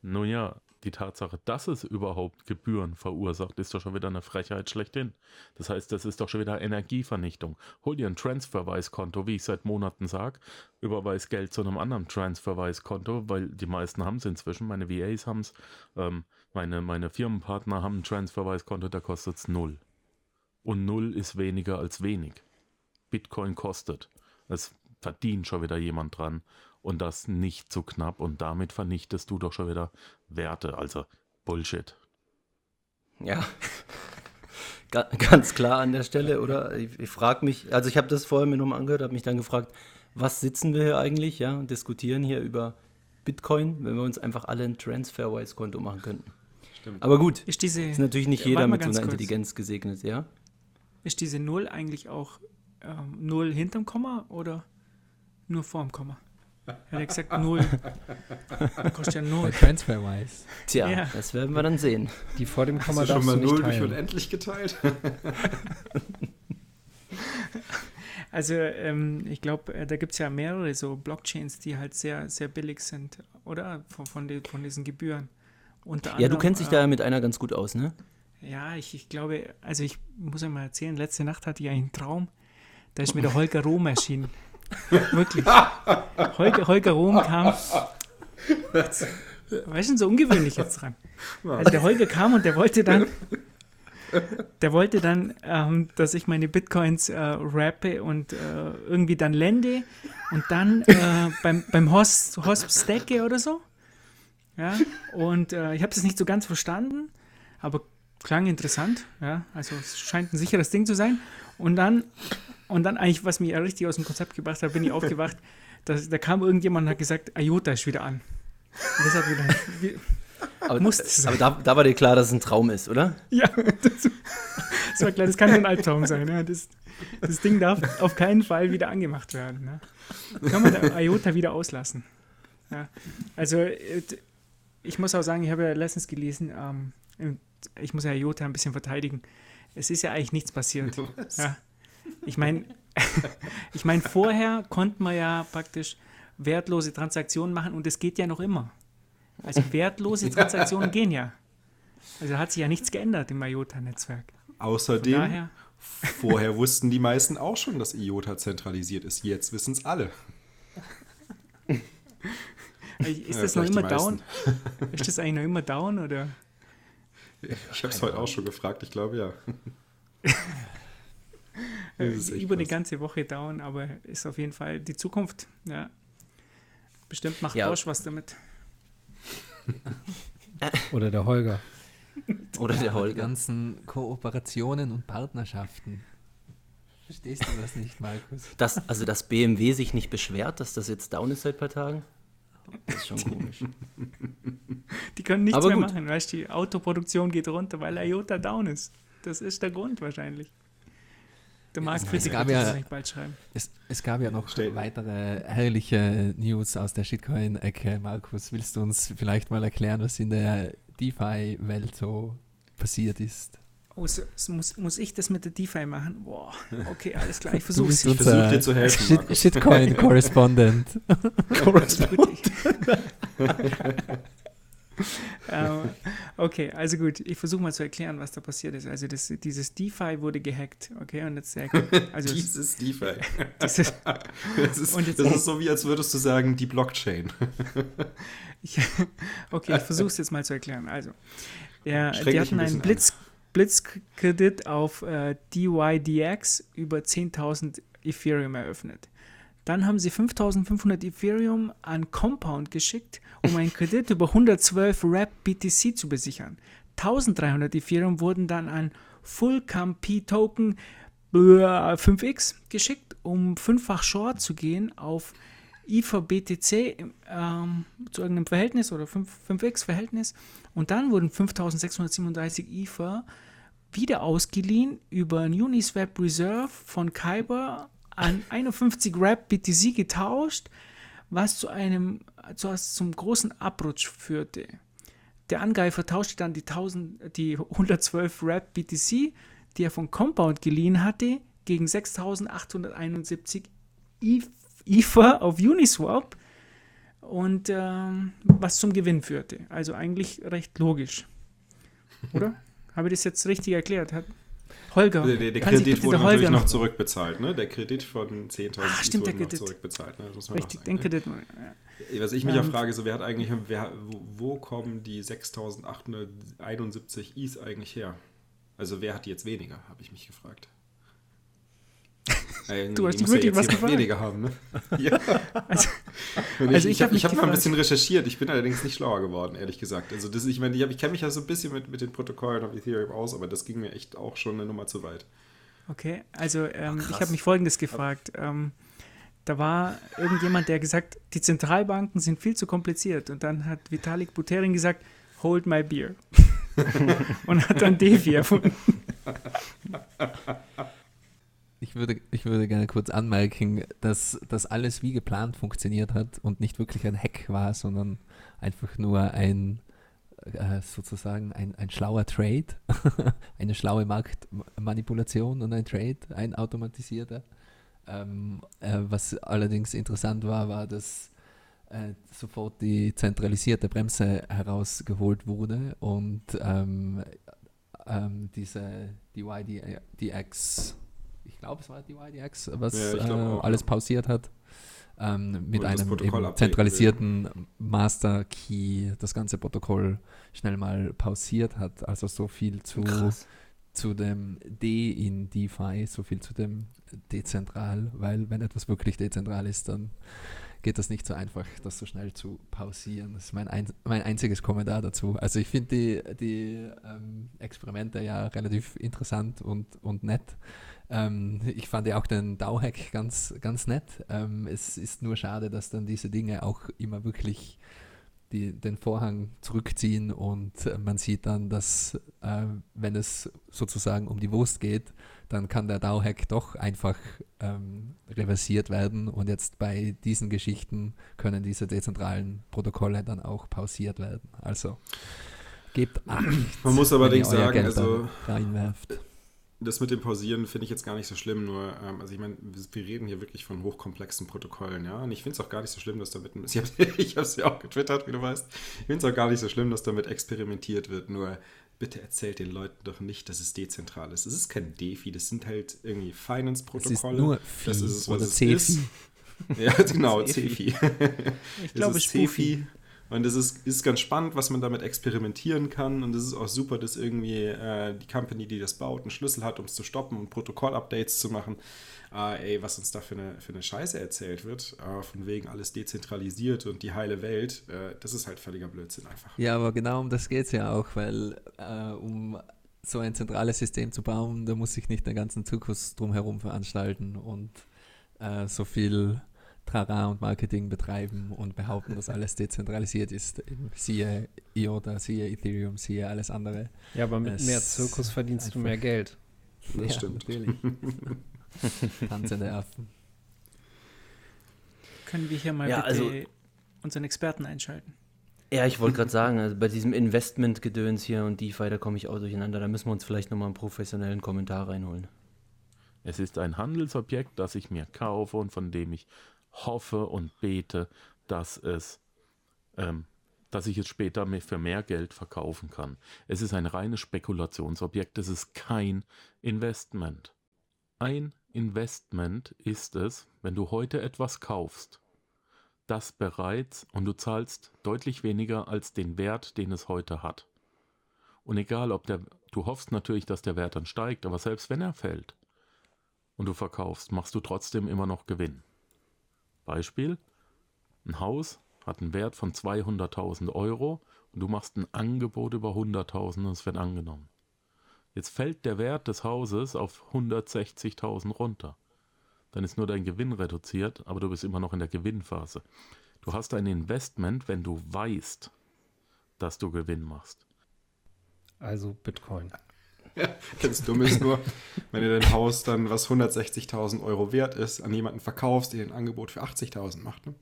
Nun ja, die Tatsache, dass es überhaupt Gebühren verursacht, ist doch schon wieder eine Frechheit schlechthin. Das heißt, das ist doch schon wieder Energievernichtung. Hol dir ein Transferwise-Konto, wie ich seit Monaten sage, überweis Geld zu einem anderen Transferwise-Konto, weil die meisten haben es inzwischen, meine VAs haben es, ähm, meine, meine Firmenpartner haben ein Transferwise-Konto, da kostet es null. Und null ist weniger als wenig. Bitcoin kostet. Es verdient schon wieder jemand dran und das nicht zu knapp und damit vernichtest du doch schon wieder Werte. Also Bullshit. Ja. Ga- Ganz klar an der Stelle, oder? Ich, ich frage mich, also ich habe das vorher mir nochmal angehört, habe mich dann gefragt, was sitzen wir hier eigentlich, ja, und diskutieren hier über Bitcoin, wenn wir uns einfach alle ein Transferwise-Konto machen könnten. Stimmt. Aber gut, ist diese, ist natürlich nicht Ja, jeder mit so einer kurz. Intelligenz gesegnet, ja? ist diese Null eigentlich auch ähm, Null hinterm Komma oder nur vorm Komma? Er hat gesagt Null. Kostet ja Null. TransferWise. Tja, Ja. das werden wir dann sehen. Die vor dem Komma Hast du schon darfst mal du nicht null durch unendlich geteilt? Also ähm, ich glaube, äh, da gibt es ja mehrere so Blockchains, die halt sehr, sehr billig sind, oder? Von, von, den, von diesen Gebühren. Unter Ja, du anderem, kennst dich äh, da mit einer ganz gut aus, ne? Ja, ich, ich glaube, also ich muss ja mal erzählen, letzte Nacht hatte ich einen Traum, da ist mir der Holger Rohm erschienen. Wirklich. Holger, Holger Rohm kam. Ist denn so ungewöhnlich jetzt dran? Also der Holger kam und der wollte dann, der wollte dann, ähm, dass ich meine Bitcoins äh, rappe und äh, irgendwie dann lende und dann äh, beim, beim Host, Hosp stacke oder so. Ja, und äh, ich habe das nicht so ganz verstanden, aber klang interessant. Ja, also es scheint ein sicheres Ding zu sein. Und dann, und dann eigentlich, was mich richtig aus dem Konzept gebracht hat, bin ich aufgewacht. Da, da kam irgendjemand und hat gesagt, IOTA ist wieder an. Und das hat wieder, wie- Aber, aber da, da war dir klar, dass es ein Traum ist, oder? ja, das, das war klar, das kann nur ein Albtraum sein. Ja. Das, das Ding darf auf keinen Fall wieder angemacht werden. Ne? Kann man da IOTA wieder auslassen. Ja. Also, äh, ich muss auch sagen, ich habe ja letztens gelesen, ähm, ich muss ja IOTA ein bisschen verteidigen. Es ist ja eigentlich nichts passiert. Ja. Ich meine, ich meine, vorher konnte man ja praktisch wertlose Transaktionen machen und es geht ja noch immer. Also wertlose Transaktionen gehen ja. Also hat sich ja nichts geändert im IOTA-Netzwerk. Außerdem, vorher wussten die meisten auch schon, dass IOTA zentralisiert ist. Jetzt wissen es alle. ist Ja, das noch vielleicht die immer down? Ist das eigentlich noch immer down oder? Ich habe es heute auch schon gefragt, ich glaube ja. Über eine krass. ganze Woche down, aber ist auf jeden Fall die Zukunft. Ja. Bestimmt macht Ja. Bosch was damit. Oder der Holger. Oder der Die Holger. ganzen Kooperationen und Partnerschaften. Verstehst du das nicht, Markus? Das, also, dass BMW sich nicht beschwert, dass das jetzt down ist seit ein paar Tagen, das ist schon komisch. Die können nichts Aber mehr gut. machen, weißt du, die Autoproduktion geht runter, weil IOTA down ist. Das ist der Grund wahrscheinlich. Der Es Marktkritiker gab wird das ja- bald schreiben. Es, es gab ja noch Stell- weitere herrliche News aus der Shitcoin-Ecke. Markus, willst du uns vielleicht mal erklären, was in der DeFi-Welt so passiert ist? Oh, so, so muss, muss ich das mit der DeFi machen? Boah, okay, alles klar, ich versuche es. Ich versuch dir zu helfen, Shit. Shitcoin-Correspondent. Ähm, okay, also gut, ich versuche mal zu erklären, was da passiert ist. Also das, dieses DeFi wurde gehackt, okay, und jetzt äh, also es- Dieses DeFi. dieses, Das ist, Und jetzt- das ist so, wie als würdest du sagen, die Blockchain. ich, okay, ich versuche es jetzt mal zu erklären. Also, der, die hatten ein einen Blitz, Blitzkredit auf äh, DYDX über 10.000 Ethereum eröffnet. Dann haben sie 5.500 Ethereum an Compound geschickt, um einen Kredit über 112 RAP BTC zu besichern. 1.300 Ethereum wurden dann an Full P Token 5x geschickt, um fünffach Short zu gehen auf IFA BTC ähm, zu irgendeinem Verhältnis oder 5, 5x Verhältnis. Und dann wurden 5637 IFA wieder ausgeliehen über ein Uniswap Reserve von Kyber an 51 RAP BTC getauscht, was zu einem zu, zum großen Abrutsch führte. Der Angreifer tauschte dann die, 1000, die 112 RAP BTC, die er von Compound geliehen hatte, gegen 6871 IFA IFA auf Uniswap und ähm, was zum Gewinn führte. Also eigentlich recht logisch. Oder? Habe ich das jetzt richtig erklärt? Hat Holger, Der, der, der kann sich Kredit bitte wurde natürlich Holger noch zurückbezahlt, ne? Der Kredit von 10.000 Ah, stimmt, wurde noch zurückbezahlt, ne? Das muss man richtig, sagen. Kredit. Ja. Was ich mich ja Ähm, frage, so wer hat eigentlich, wer, wo, wo kommen die 6.871 Is eigentlich her? Also wer hat die jetzt weniger, habe ich mich gefragt. Du hast dich muss wirklich was jemand gefragt? weniger haben, ne? ja. Also, Und also ich ich hab habe ich hab mal ein bisschen recherchiert, ich bin allerdings nicht schlauer geworden, ehrlich gesagt. Also das, ich meine, ich, ich kenne mich ja so ein bisschen mit, mit den Protokollen auf Ethereum aus, aber das ging mir echt auch schon eine Nummer zu weit. okay, also ähm, ich krass. habe mich Folgendes gefragt. Ähm, da war irgendjemand, der gesagt, die Zentralbanken sind viel zu kompliziert. Und dann hat Vitalik Buterin gesagt, hold my beer. und hat dann Defi erfunden. Ich würde, ich würde gerne kurz anmerken, dass das alles wie geplant funktioniert hat und nicht wirklich ein Hack war, sondern einfach nur ein äh, sozusagen ein, ein schlauer Trade, eine schlaue Marktmanipulation und ein Trade, ein automatisierter. Ähm, äh, was allerdings interessant war, war, dass äh, sofort die zentralisierte Bremse herausgeholt wurde und ähm, ähm, diese DYDX, ich glaube es war DYDX, was Ja, äh, alles pausiert hat, ähm, mit einem zentralisierten Master Key das ganze Protokoll schnell mal pausiert hat. Also so viel zu, Krass. zu dem D in DeFi, so viel zu dem dezentral, weil wenn etwas wirklich dezentral ist, dann geht das nicht so einfach, das so schnell zu pausieren. Das ist mein, ein, mein einziges Kommentar dazu. Also ich finde die, die ähm, Experimente ja relativ interessant und, und nett. Ähm, ich fand ja auch den DAO-Hack ganz, ganz nett. Ähm, es ist nur schade, dass dann diese Dinge auch immer wirklich die, den Vorhang zurückziehen und äh, man sieht dann, dass äh, wenn es sozusagen um die Wurst geht, dann kann der DAO-Hack doch einfach ähm, reversiert werden und jetzt bei diesen Geschichten können diese dezentralen Protokolle dann auch pausiert werden. Also gebt Acht, Man muss allerdings sagen, Geld also- reinwerft. Das mit dem Pausieren finde ich jetzt gar nicht so schlimm, nur, ähm, also ich meine, wir, reden hier wirklich von hochkomplexen Protokollen, ja, und ich finde es auch gar nicht so schlimm, dass damit, ich habe es ja auch getwittert, wie du weißt, ich finde es auch gar nicht so schlimm, dass damit experimentiert wird, nur bitte erzählt den Leuten doch nicht, dass es dezentral ist. Es ist kein DeFi, das sind halt irgendwie Finance-Protokolle. nur das Phi ist es, was es CFI. ist. Ja, genau. CeFi. Ich glaube, es ist CeFi. Und es ist, ist ganz spannend, was man damit experimentieren kann. Und es ist auch super, dass irgendwie äh, die Company, die das baut, einen Schlüssel hat, um es zu stoppen und Protokoll-Updates zu machen. Äh, ey, was uns da für eine, für eine Scheiße erzählt wird, äh, von wegen alles dezentralisiert und die heile Welt, äh, das ist halt völliger Blödsinn einfach. Ja, aber genau um das geht es ja auch, weil äh, um so ein zentrales System zu bauen, da muss sich nicht den ganzen Zirkus drumherum veranstalten und äh, so viel Trara und Marketing betreiben und behaupten, dass alles dezentralisiert ist. Siehe IOTA, siehe Ethereum, siehe alles andere. Ja, aber mit Es mehr Zirkus verdienst du mehr Geld. Das stimmt. Natürlich. Tanzende Affen. Können wir hier mal Ja, bitte also- unseren Experten einschalten? Ja, ich wollte gerade sagen, also bei diesem Investment-Gedöns hier und DeFi, da komme ich auch durcheinander. Da müssen wir uns vielleicht nochmal einen professionellen Kommentar reinholen. Es ist ein Handelsobjekt, das ich mir kaufe und von dem ich hoffe und bete, dass es, ähm, dass ich es später für mehr Geld verkaufen kann. Es ist ein reines Spekulationsobjekt, es ist kein Investment. Ein Investment ist es, wenn du heute etwas kaufst, das bereits und du zahlst deutlich weniger als den Wert, den es heute hat. Und egal, ob der, du hoffst natürlich, dass der Wert dann steigt, aber selbst wenn er fällt, und du verkaufst, machst du trotzdem immer noch Gewinn. Beispiel, ein Haus hat einen Wert von 200.000 Euro und du machst ein Angebot über 100.000 und es wird angenommen. Jetzt fällt der Wert des Hauses auf 160.000 runter. Dann ist nur dein Gewinn reduziert, aber du bist immer noch in der Gewinnphase. Du hast ein Investment, wenn du weißt, dass du Gewinn machst. Also Bitcoin. Das Dumme ist nur, wenn du dein Haus dann, was 160.000 Euro wert ist, an jemanden verkaufst, der ein Angebot für 80.000 macht. Ne?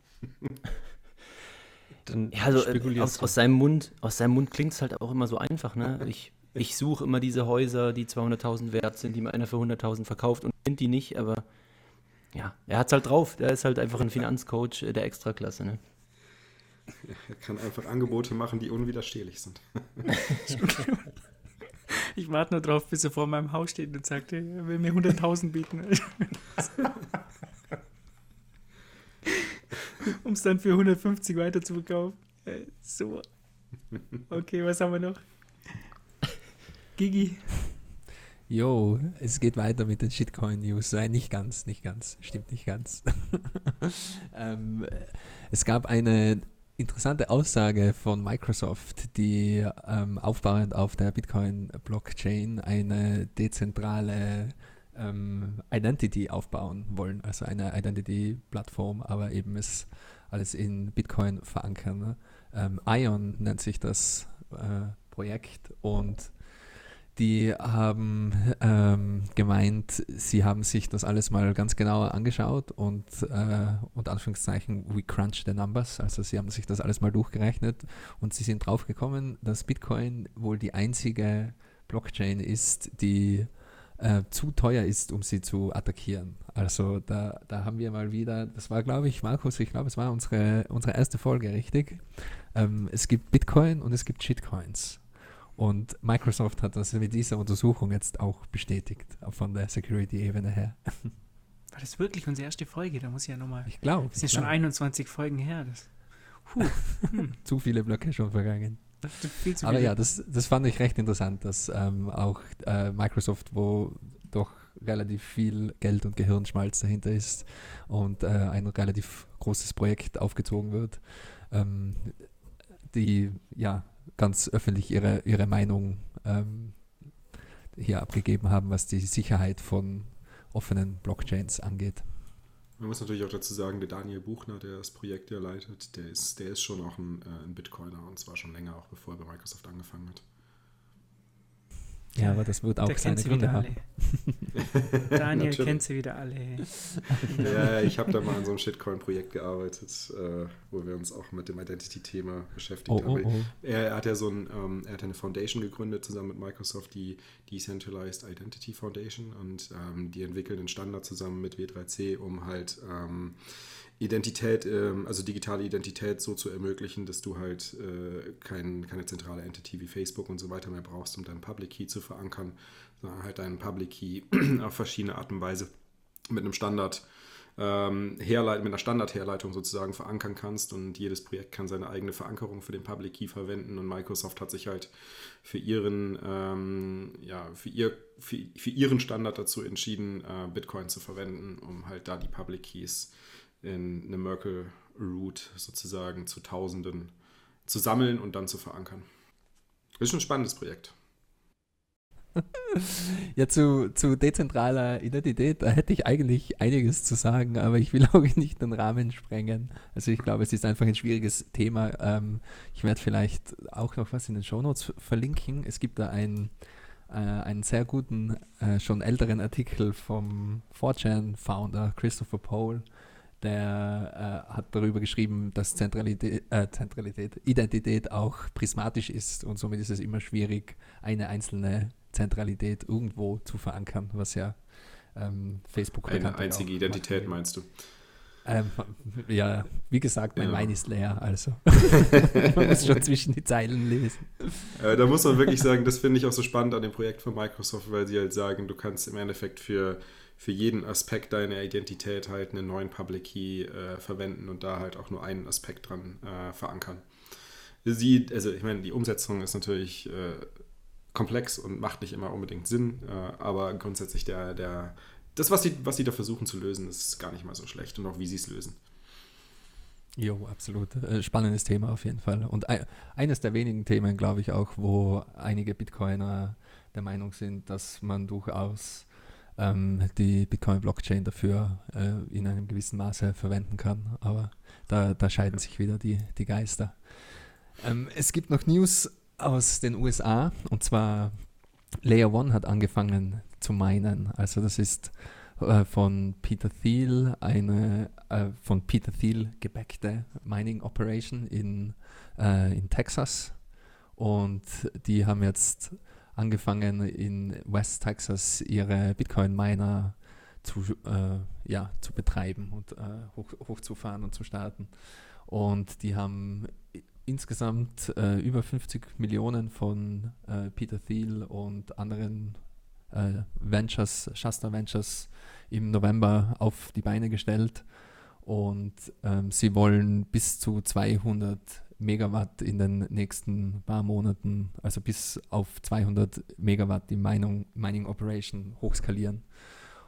Dann Ja, also äh, aus, aus seinem Mund, aus seinem Mund klingt es halt auch immer so einfach, ne? Ich, ich suche immer diese Häuser, die 200.000 wert sind, die mir einer für 100.000 verkauft und finde die nicht, aber ja, er hat's halt drauf. Der ist halt einfach ein Finanzcoach äh, der Extraklasse, ne? Er kann einfach Angebote machen, die unwiderstehlich sind. Ich warte nur drauf, bis er vor meinem Haus steht und sagt, er will mir 100.000 bieten. um es dann für 150 weiter zu verkaufen. Äh, So. Okay, was haben wir noch? Gigi. Jo, es geht weiter mit den Shitcoin-News. Nein, nicht ganz, nicht ganz, stimmt nicht ganz. ähm, es gab eine interessante Aussage von Microsoft, die ähm, aufbauend auf der Bitcoin-Blockchain eine dezentrale ähm, Identity aufbauen wollen, also eine Identity-Plattform, aber eben es alles in Bitcoin verankern. Ne? Ähm, Ion nennt sich das äh, Projekt und die haben ähm, gemeint, sie haben sich das alles mal ganz genau angeschaut und äh, unter Anführungszeichen, we crunch the numbers. Also sie haben sich das alles mal durchgerechnet und sie sind drauf gekommen, dass Bitcoin wohl die einzige Blockchain ist, die äh, zu teuer ist, um sie zu attackieren. Also da, da haben wir mal wieder, das war glaube ich, Markus, ich glaube, es war unsere, unsere erste Folge, richtig? Ähm, es gibt Bitcoin und es gibt Shitcoins. Und Microsoft hat das mit dieser Untersuchung jetzt auch bestätigt, von der Security-Ebene her. War das wirklich unsere erste Folge? Da muss ich ja nochmal. Ich glaube. Das ist ja schon 21 Folgen her. Das, puh, Zu viele Blöcke schon vergangen. Aber ja, das, das fand ich recht interessant, dass ähm, auch äh, Microsoft, wo doch relativ viel Geld und Gehirnschmalz dahinter ist und äh, ein relativ großes Projekt aufgezogen wird, ähm, die ja ganz öffentlich ihre, ihre Meinung ähm, hier abgegeben haben, was die Sicherheit von offenen Blockchains angeht. Man muss natürlich auch dazu sagen, der Daniel Buchner, der das Projekt ja leitet, der ist, der ist schon auch ein, äh, ein Bitcoiner und zwar schon länger, auch bevor er bei Microsoft angefangen hat. Ja, aber das wird auch Der seine Gründe haben. Daniel Natürlich. kennt sie wieder alle. Ja, ich habe da mal an so einem Shitcoin-Projekt gearbeitet, äh, wo wir uns auch mit dem Identity-Thema beschäftigt Oh, oh, haben. oh. Er, er hat ja so ein, ähm, er hat eine Foundation gegründet zusammen mit Microsoft, die Decentralized Identity Foundation und ähm, die entwickeln einen Standard zusammen mit W3C, um halt ähm, Identität, ähm, also digitale Identität so zu ermöglichen, dass du halt äh, kein, keine zentrale Entity wie Facebook und so weiter mehr brauchst, um deinen Public Key zu verankern, sondern halt deinen Public Key auf verschiedene Art und Weise mit einem Standard ähm, mit einer Standardherleitung sozusagen verankern kannst. Und jedes Projekt kann seine eigene Verankerung für den Public Key verwenden. Und Microsoft hat sich halt für ihren ähm, ja für ihr für, für ihren Standard dazu entschieden äh, Bitcoin zu verwenden um halt da die Public Keys in eine Merkle Root sozusagen zu Tausenden zu sammeln und dann zu verankern. Ist schon ein spannendes Projekt. Ja, zu, zu dezentraler Identität, da hätte ich eigentlich einiges zu sagen, aber ich will auch nicht den Rahmen sprengen. Also ich glaube, es ist einfach ein schwieriges Thema. Ähm, ich werde vielleicht auch noch was in den Shownotes verlinken. Es gibt da ein, äh, einen sehr guten, äh, schon älteren Artikel vom 4chan-Founder Christopher Pole, der äh, hat darüber geschrieben, dass Zentralität, äh, Zentralität, Identität auch prismatisch ist und somit ist es immer schwierig, eine einzelne Zentralität irgendwo zu verankern, was ja ähm, Facebook Eine einzige Identität meinst du? Ähm, ja, wie gesagt, mein ja. Wein ist leer, also man muss schon zwischen die Zeilen lesen. Äh, da muss man wirklich sagen, das finde ich auch so spannend an dem Projekt von Microsoft, weil sie halt sagen, du kannst im Endeffekt für, für jeden Aspekt deiner Identität halt einen neuen Public Key äh, verwenden und da halt auch nur einen Aspekt dran äh, verankern. Sie, also ich meine, die Umsetzung ist natürlich äh, komplex und macht nicht immer unbedingt Sinn, äh, aber grundsätzlich der, der das, was sie, was sie da versuchen zu lösen, ist gar nicht mal so schlecht und auch wie sie es lösen. Jo, absolut. Äh, spannendes Thema auf jeden Fall. Und eines der wenigen Themen, glaube ich, auch, wo einige Bitcoiner der Meinung sind, dass man durchaus ähm, die Bitcoin-Blockchain dafür äh, in einem gewissen Maße verwenden kann. Aber da, da scheiden sich wieder die, die Geister. Ähm, es gibt noch News aus den USA und zwar Layer One hat angefangen zu meinen. Also das ist äh, von Peter Thiel eine äh, von Peter Thiel gebackte Mining Operation in, äh, in Texas. Und die haben jetzt angefangen in West Texas ihre Bitcoin-Miner zu, äh, ja, zu betreiben und äh, hoch, hochzufahren und zu starten. Und die haben insgesamt äh, über 50 Millionen von äh, Peter Thiel und anderen äh, Ventures, Shasta Ventures im November auf die Beine gestellt und ähm, sie wollen bis zu 200 Megawatt in den nächsten paar Monaten, also bis auf 200 Megawatt die Mining, Mining Operation hochskalieren.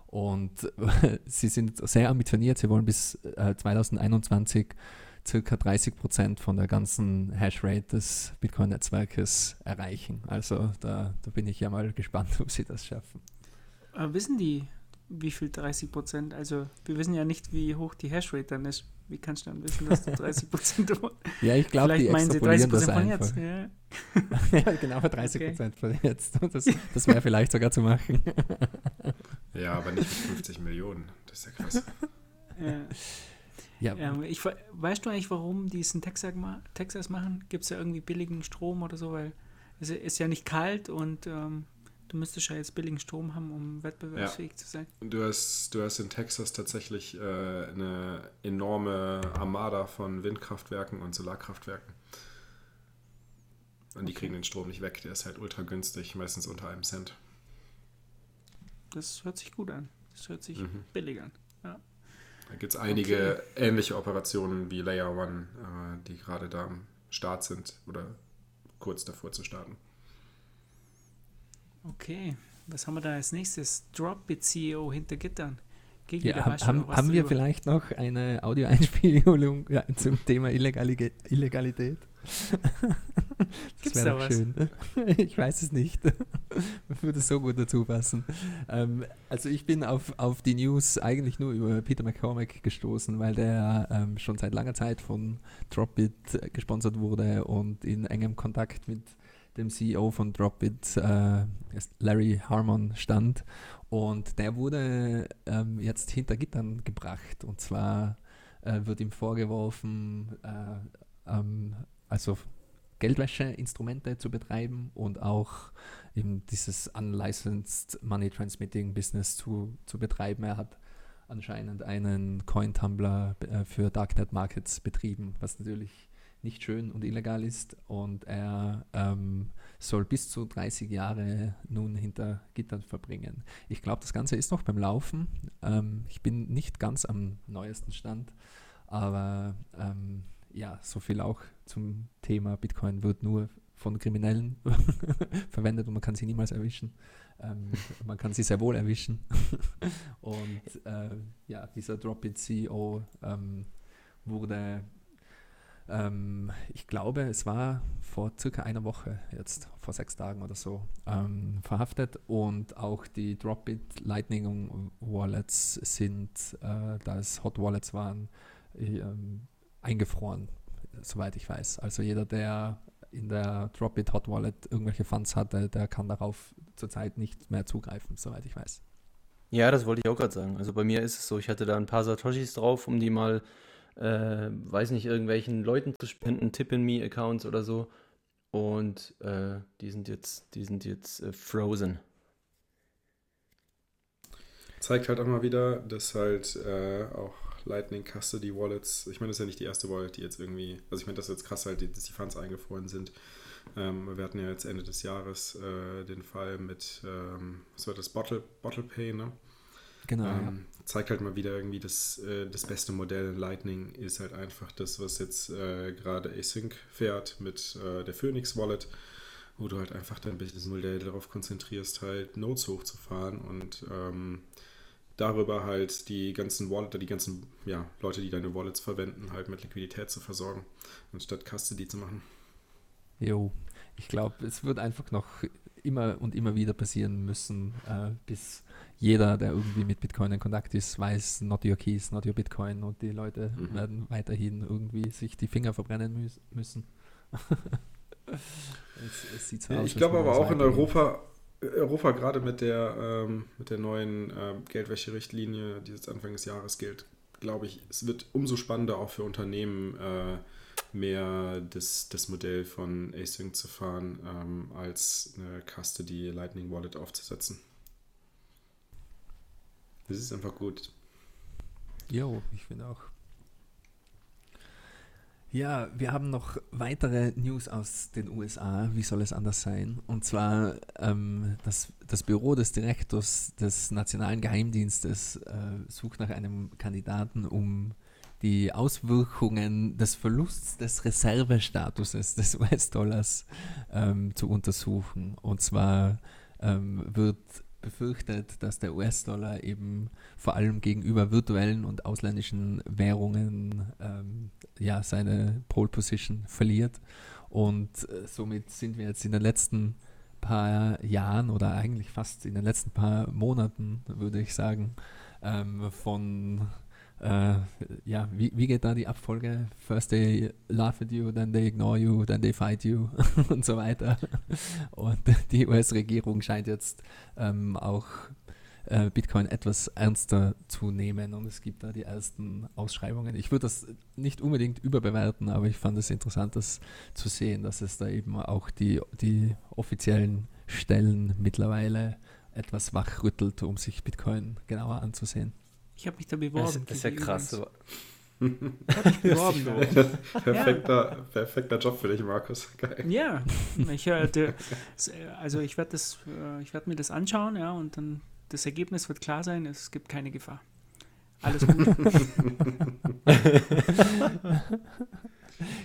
Und sie sind sehr ambitioniert, sie wollen bis äh, 2021 circa 30 Prozent von der ganzen Hashrate des Bitcoin-Netzwerkes erreichen. Also da, da bin ich ja mal gespannt, ob sie das schaffen. Aber wissen die, wie viel 30 Prozent? Also wir wissen ja nicht, wie hoch die Hashrate dann ist. Wie kannst du dann wissen, dass du 30 Prozent Ja, ich glaube, die meinen sie 30 Prozent von jetzt. Ja. ja, genau, 30 Prozent okay. von jetzt. Das, das wäre vielleicht sogar zu machen. ja, aber nicht mit 50 Millionen. Das ist ja krass. Ja. Ja. Ähm, ich, weißt du eigentlich, warum die es in Texas, Texas machen? Gibt es ja irgendwie billigen Strom oder so? Weil es ist ja nicht kalt und ähm, du müsstest ja jetzt billigen Strom haben, um wettbewerbsfähig ja. zu sein. Du hast, du hast in Texas tatsächlich äh, eine enorme Armada von Windkraftwerken und Solarkraftwerken. Und die okay. kriegen den Strom nicht weg. Der ist halt ultra günstig, meistens unter einem Cent. Das hört sich gut an. Das hört sich mhm. billig an. Ja. Da gibt es einige okay. ähnliche Operationen wie Layer One, äh, die gerade da am Start sind oder kurz davor zu starten. Okay, was haben wir da als nächstes? Dropbit CEO hinter Gittern. Ja, haben, haben wir vielleicht noch eine Audioeinspielung zum Thema Illegalität? das wäre da schön. Ich weiß es nicht. Man würde so gut dazu passen. Ähm, also ich bin auf, auf die News eigentlich nur über Peter McCormack gestoßen, weil der ähm, schon seit langer Zeit von Dropbit gesponsert wurde und in engem Kontakt mit dem CEO von Dropbit, äh, Larry Harmon, stand. Und der wurde ähm, jetzt hinter Gittern gebracht. Und zwar äh, wird ihm vorgeworfen, äh, ähm, also Geldwäscheinstrumente zu betreiben und auch eben dieses unlicensed Money Transmitting Business zu, zu betreiben. Er hat anscheinend einen Coin-Tumbler äh, für Darknet Markets betrieben, was natürlich nicht schön und illegal ist. Und er ähm, soll bis zu 30 Jahre nun hinter Gittern verbringen. Ich glaube, das Ganze ist noch beim Laufen. Ähm, ich bin nicht ganz am neuesten Stand, aber ähm, ja, so viel auch zum Thema Bitcoin wird nur von Kriminellen verwendet und man kann sie niemals erwischen. Ähm, man kann sie sehr wohl erwischen. und äh, ja, dieser Dropit CEO ähm, wurde, ähm, ich glaube, es war vor circa einer Woche, jetzt vor sechs Tagen oder so, ähm, verhaftet und auch die Dropit Lightning Wallets sind, äh, da es Hot Wallets waren, äh, eingefroren, soweit ich weiß. Also jeder, der in der Dropit Hot Wallet irgendwelche Funds hatte, der kann darauf zurzeit nicht mehr zugreifen, soweit ich weiß. Ja, das wollte ich auch gerade sagen. Also bei mir ist es so, ich hatte da ein paar Satoshis drauf, um die mal, äh, weiß nicht, irgendwelchen Leuten zu spenden, Tip-in-Me-Accounts oder so. Und äh, die sind jetzt, die sind jetzt äh, frozen. Zeigt halt auch mal wieder, dass halt äh, auch Lightning Custody Wallets, ich meine, das ist ja nicht die erste Wallet, die jetzt irgendwie, also ich meine, das ist jetzt krass halt, dass die Funds eingefroren sind. Ähm, wir hatten ja jetzt Ende des Jahres äh, den Fall mit, ähm, was war das, Bottle, Bottle Pay, ne? Genau. Ähm, zeigt halt mal wieder irgendwie, dass äh, das beste Modell in Lightning ist halt einfach das, was jetzt äh, gerade Async fährt mit äh, der Phoenix Wallet, wo du halt einfach dein Businessmodell darauf konzentrierst, halt Nodes hochzufahren und ähm, darüber halt die ganzen Wallet, die ganzen ja, Leute, die deine Wallets verwenden, halt mit Liquidität zu versorgen, anstatt Custody zu machen. Jo, ich glaube, es wird einfach noch immer und immer wieder passieren müssen, äh, bis jeder, der irgendwie mit Bitcoin in Kontakt ist, weiß, not your keys, not your Bitcoin und die Leute Mhm. werden weiterhin irgendwie sich die Finger verbrennen müs müssen. es, es sieht so Ja, aus, ich glaube aber auch in. Europa, Europa gerade mit der, ähm, mit der neuen ähm, Geldwäscherichtlinie, die jetzt Anfang des Jahres gilt, glaube ich, es wird umso spannender auch für Unternehmen äh, mehr das, das Modell von Async zu fahren, ähm, als eine Custody Lightning Wallet aufzusetzen. Das ist einfach gut. Jo, ich finde auch. Ja, wir haben noch weitere News aus den USA. Wie soll es anders sein? Und zwar ähm, das, das Büro des Direktors des Nationalen Geheimdienstes äh, sucht nach einem Kandidaten, um die Auswirkungen des Verlusts des Reservestatuses des US-Dollars ähm, zu untersuchen. Und zwar ähm, wird befürchtet, dass der US-Dollar eben vor allem gegenüber virtuellen und ausländischen Währungen ähm, ja, seine Pole Position verliert. Und äh, somit sind wir jetzt in den letzten paar Jahren oder eigentlich fast in den letzten paar Monaten, würde ich sagen, ähm, von äh, ja, wie, wie geht da die Abfolge? First they laugh at you, then they ignore you, then they fight you und so weiter. Und die US-Regierung scheint jetzt ähm, auch äh, Bitcoin etwas ernster zu nehmen und es gibt da die ersten Ausschreibungen. Ich würde das nicht unbedingt überbewerten, aber ich fand es interessant, das zu sehen, dass es da eben auch die, die offiziellen Stellen mittlerweile etwas wachrüttelt, um sich Bitcoin genauer anzusehen. Ich habe mich da beworben. das ist ja krass. Ich habe mich beworben. perfekter, perfekter Job für dich, Markus. Geil. Ja, ich, äh, äh, also ich werde das, äh, ich werde mir das anschauen, ja, und dann das Ergebnis wird klar sein. Es gibt keine Gefahr. Alles gut.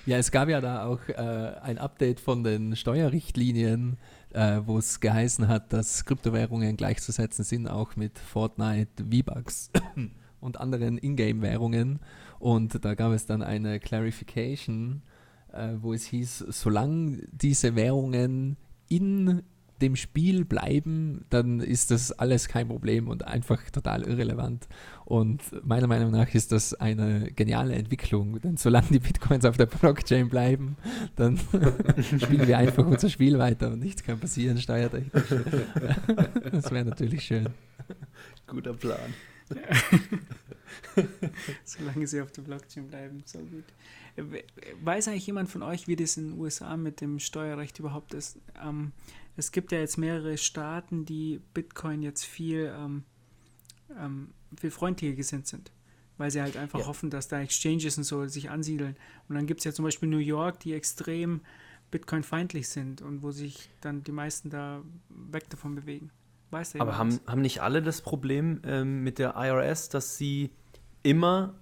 Ja, es gab ja da auch äh, ein Update von den Steuerrichtlinien, äh, wo es geheißen hat, dass Kryptowährungen gleichzusetzen sind, auch mit Fortnite, V-Bucks und anderen Ingame-Währungen. Und da gab es dann eine Clarification, äh, wo es hieß, solange diese Währungen in dem Spiel bleiben, dann ist das alles kein Problem und einfach total irrelevant. Und meiner Meinung nach ist das eine geniale Entwicklung, denn solange die Bitcoins auf der Blockchain bleiben, dann spielen wir einfach unser Spiel weiter und nichts kann passieren, steuertechnisch. das wäre natürlich schön. Guter Plan. Solange sie auf der Blockchain bleiben, so gut. Äh, we- Weiß eigentlich jemand von euch, wie das in den USA mit dem Steuerrecht überhaupt ist? Ähm, es gibt ja jetzt mehrere Staaten, die Bitcoin jetzt viel, ähm, ähm, viel freundlicher gesinnt sind, weil sie halt einfach Ja. hoffen, dass da Exchanges und so sich ansiedeln. Und dann gibt es ja zum Beispiel New York, die extrem Bitcoin-feindlich sind und wo sich dann die meisten da weg davon bewegen. Weiß der Aber haben, haben nicht alle das Problem ähm, mit der IRS, dass sie immer,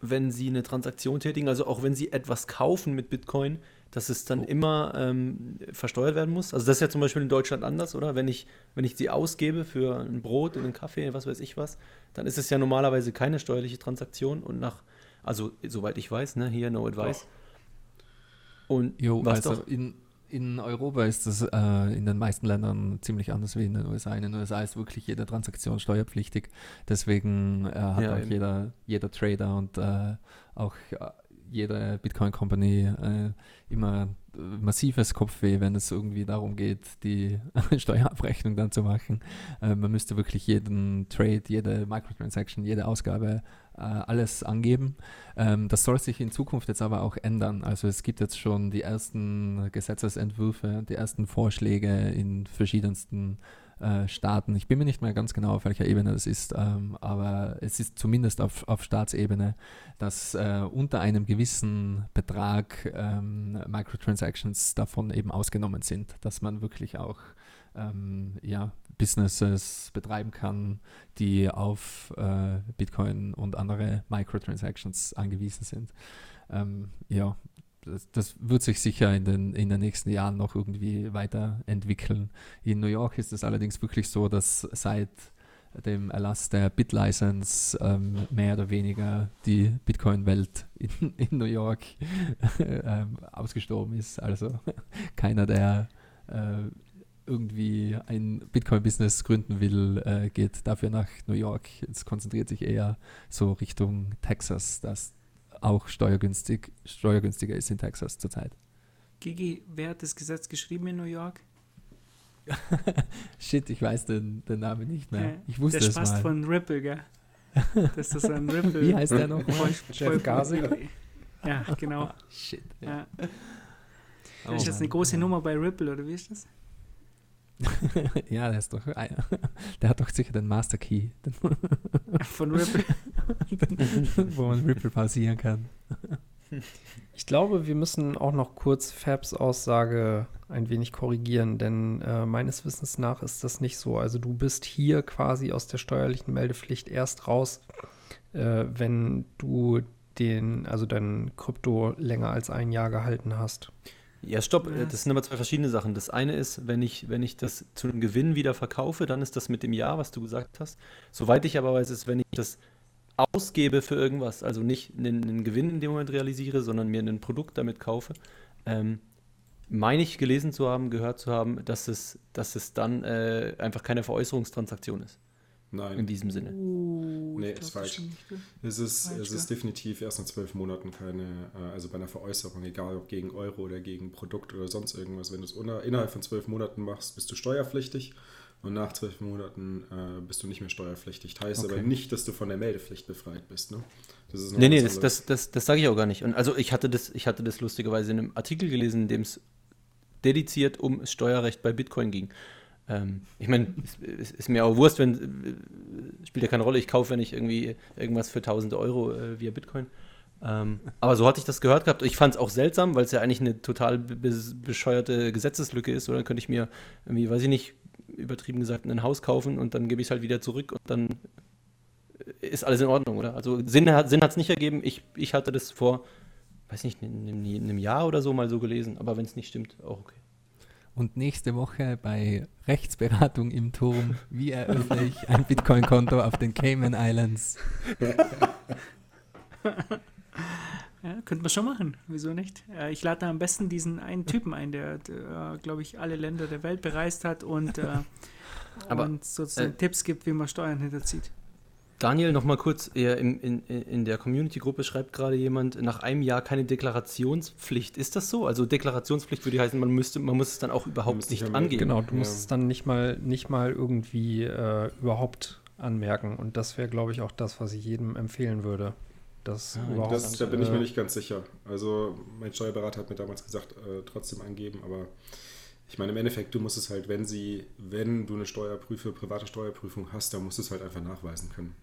wenn sie eine Transaktion tätigen, also auch wenn sie etwas kaufen mit Bitcoin, dass es dann immer ähm, versteuert werden muss? Also das ist ja zum Beispiel in Deutschland anders, oder? Wenn ich, wenn ich sie ausgebe für ein Brot und einen Kaffee, was weiß ich was, dann ist es ja normalerweise keine steuerliche Transaktion und nach, also soweit ich weiß, ne, hier no advice. Und Jo, was also doch, in, in Europa ist das äh, in den meisten Ländern ziemlich anders wie in den USA. In den USA ist wirklich jede Transaktion steuerpflichtig. Deswegen äh, hat Ja, auch eben. jeder, jeder Trader und äh, auch äh, jede Bitcoin Company äh, immer massives Kopfweh, wenn es irgendwie darum geht, die Steuerabrechnung dann zu machen. Äh, man müsste wirklich jeden Trade, jede Microtransaction, jede Ausgabe, äh, alles angeben. Ähm, das soll sich in Zukunft jetzt aber auch ändern. Also es gibt jetzt schon die ersten Gesetzesentwürfe, die ersten Vorschläge in verschiedensten äh, Staaten. Ich bin mir nicht mehr ganz genau, auf welcher Ebene das ist, ähm, aber es ist zumindest auf, auf Staatsebene, dass äh, unter einem gewissen Betrag ähm, Microtransactions davon eben ausgenommen sind, dass man wirklich auch ähm, ja, Businesses betreiben kann, die auf äh, Bitcoin und andere Microtransactions angewiesen sind. Ähm, ja, das, das, wird sich sicher in den, in den nächsten Jahren noch irgendwie weiterentwickeln. In New York ist es allerdings wirklich so, dass seit dem Erlass der Bit-License ähm, mehr oder weniger die Bitcoin-Welt in, in, New York ähm, ausgestorben ist. Also keiner, der äh, irgendwie ein Bitcoin-Business gründen will, äh, geht dafür nach New York. Es konzentriert sich eher so Richtung Texas, dass auch steuergünstig, steuergünstiger ist in Texas zurzeit. Gigi, wer hat das Gesetz geschrieben in New York? Shit, ich weiß den, den Namen nicht mehr. Ich wusste der Spaß mal. von Ripple, gell? Das ist ein Ripple. Wie heißt der noch? Jeff Garzik? Ja, genau. Ah, Shit. Ja. Ja. Das ist jetzt eine große Nummer bei Ripple, oder wie ist das? ja, der ist doch. Der hat doch sicher den Master Key, Von Ripple. wo man Ripple pausieren kann. Ich glaube, wir müssen auch noch kurz Fabs Aussage ein wenig korrigieren, denn äh, meines Wissens nach ist das nicht so. Also du bist hier quasi aus der steuerlichen Meldepflicht erst raus, äh, wenn du den, also dein Krypto länger als ein Jahr gehalten hast. Ja, stopp, das sind aber zwei verschiedene Sachen. Das eine ist, wenn ich, wenn ich das zu einem Gewinn wieder verkaufe, dann ist das mit dem Jahr, was du gesagt hast. Soweit ich aber weiß, ist, wenn ich das ausgebe für irgendwas, also nicht einen, einen Gewinn in dem Moment realisiere, sondern mir ein Produkt damit kaufe, ähm, meine ich gelesen zu haben, gehört zu haben, dass es, dass es dann äh, einfach keine Veräußerungstransaktion ist. In Nein, diesem Sinne. Uh, Nee, ist falsch. es ist, Falsch, es ist gell? definitiv erst nach zwölf Monaten keine, äh, also bei einer Veräußerung, egal ob gegen Euro oder gegen Produkt oder sonst irgendwas, wenn du es innerhalb von zwölf Monaten machst, bist du steuerpflichtig und nach zwölf Monaten äh, bist du nicht mehr steuerpflichtig. Heißt Okay. aber nicht, dass du von der Meldepflicht befreit bist. Ne? Das ist Nee, nee, das, das, das, das sage ich auch gar nicht. Und also ich hatte das, ich hatte das lustigerweise in einem Artikel gelesen, in dem es dediziert um das Steuerrecht bei Bitcoin ging. Ähm, ich meine, es, es ist mir auch Wurst, wenn äh, spielt ja keine Rolle, ich kaufe, wenn ich irgendwie irgendwas für tausende Euro äh, via Bitcoin. Ähm, aber so hatte ich das gehört gehabt. Ich fand es auch seltsam, weil es ja eigentlich eine total be bescheuerte Gesetzeslücke ist. Oder dann könnte ich mir irgendwie, weiß ich nicht, übertrieben gesagt, ein Haus kaufen und dann gebe ich es halt wieder zurück und dann ist alles in Ordnung, oder? Also Sinn hat Sinn es nicht ergeben. Ich, ich hatte das vor, weiß nicht, in einem, in einem Jahr oder so mal so gelesen, aber wenn es nicht stimmt, auch okay. Und nächste Woche bei Rechtsberatung im Turm, wie eröffne ich ein Bitcoin-Konto auf den Cayman Islands? Ja, könnte man schon machen. Wieso nicht? Äh, ich lade da am besten diesen einen Typen ein, der, der glaube ich, alle Länder der Welt bereist hat und, äh, Aber, und sozusagen äh, Tipps gibt, wie man Steuern hinterzieht. Daniel, noch mal kurz, in, in, in der Community-Gruppe schreibt gerade jemand, nach einem Jahr keine Deklarationspflicht. Ist das so? Also Deklarationspflicht würde heißen, man müsste, man muss es dann auch überhaupt nicht anmelden. angeben. Genau, du musst Ja. es dann nicht mal, nicht mal irgendwie äh, überhaupt anmerken. Und das wäre, glaube ich, auch das, was ich jedem empfehlen würde. Das Ah, überhaupt. Das, da bin ich mir nicht ganz sicher. Also mein Steuerberater hat mir damals gesagt, äh, trotzdem angeben, aber ich meine im Endeffekt, du musst es halt, wenn sie, wenn du eine Steuerprüfe, private Steuerprüfung hast, dann musst du es halt einfach nachweisen können.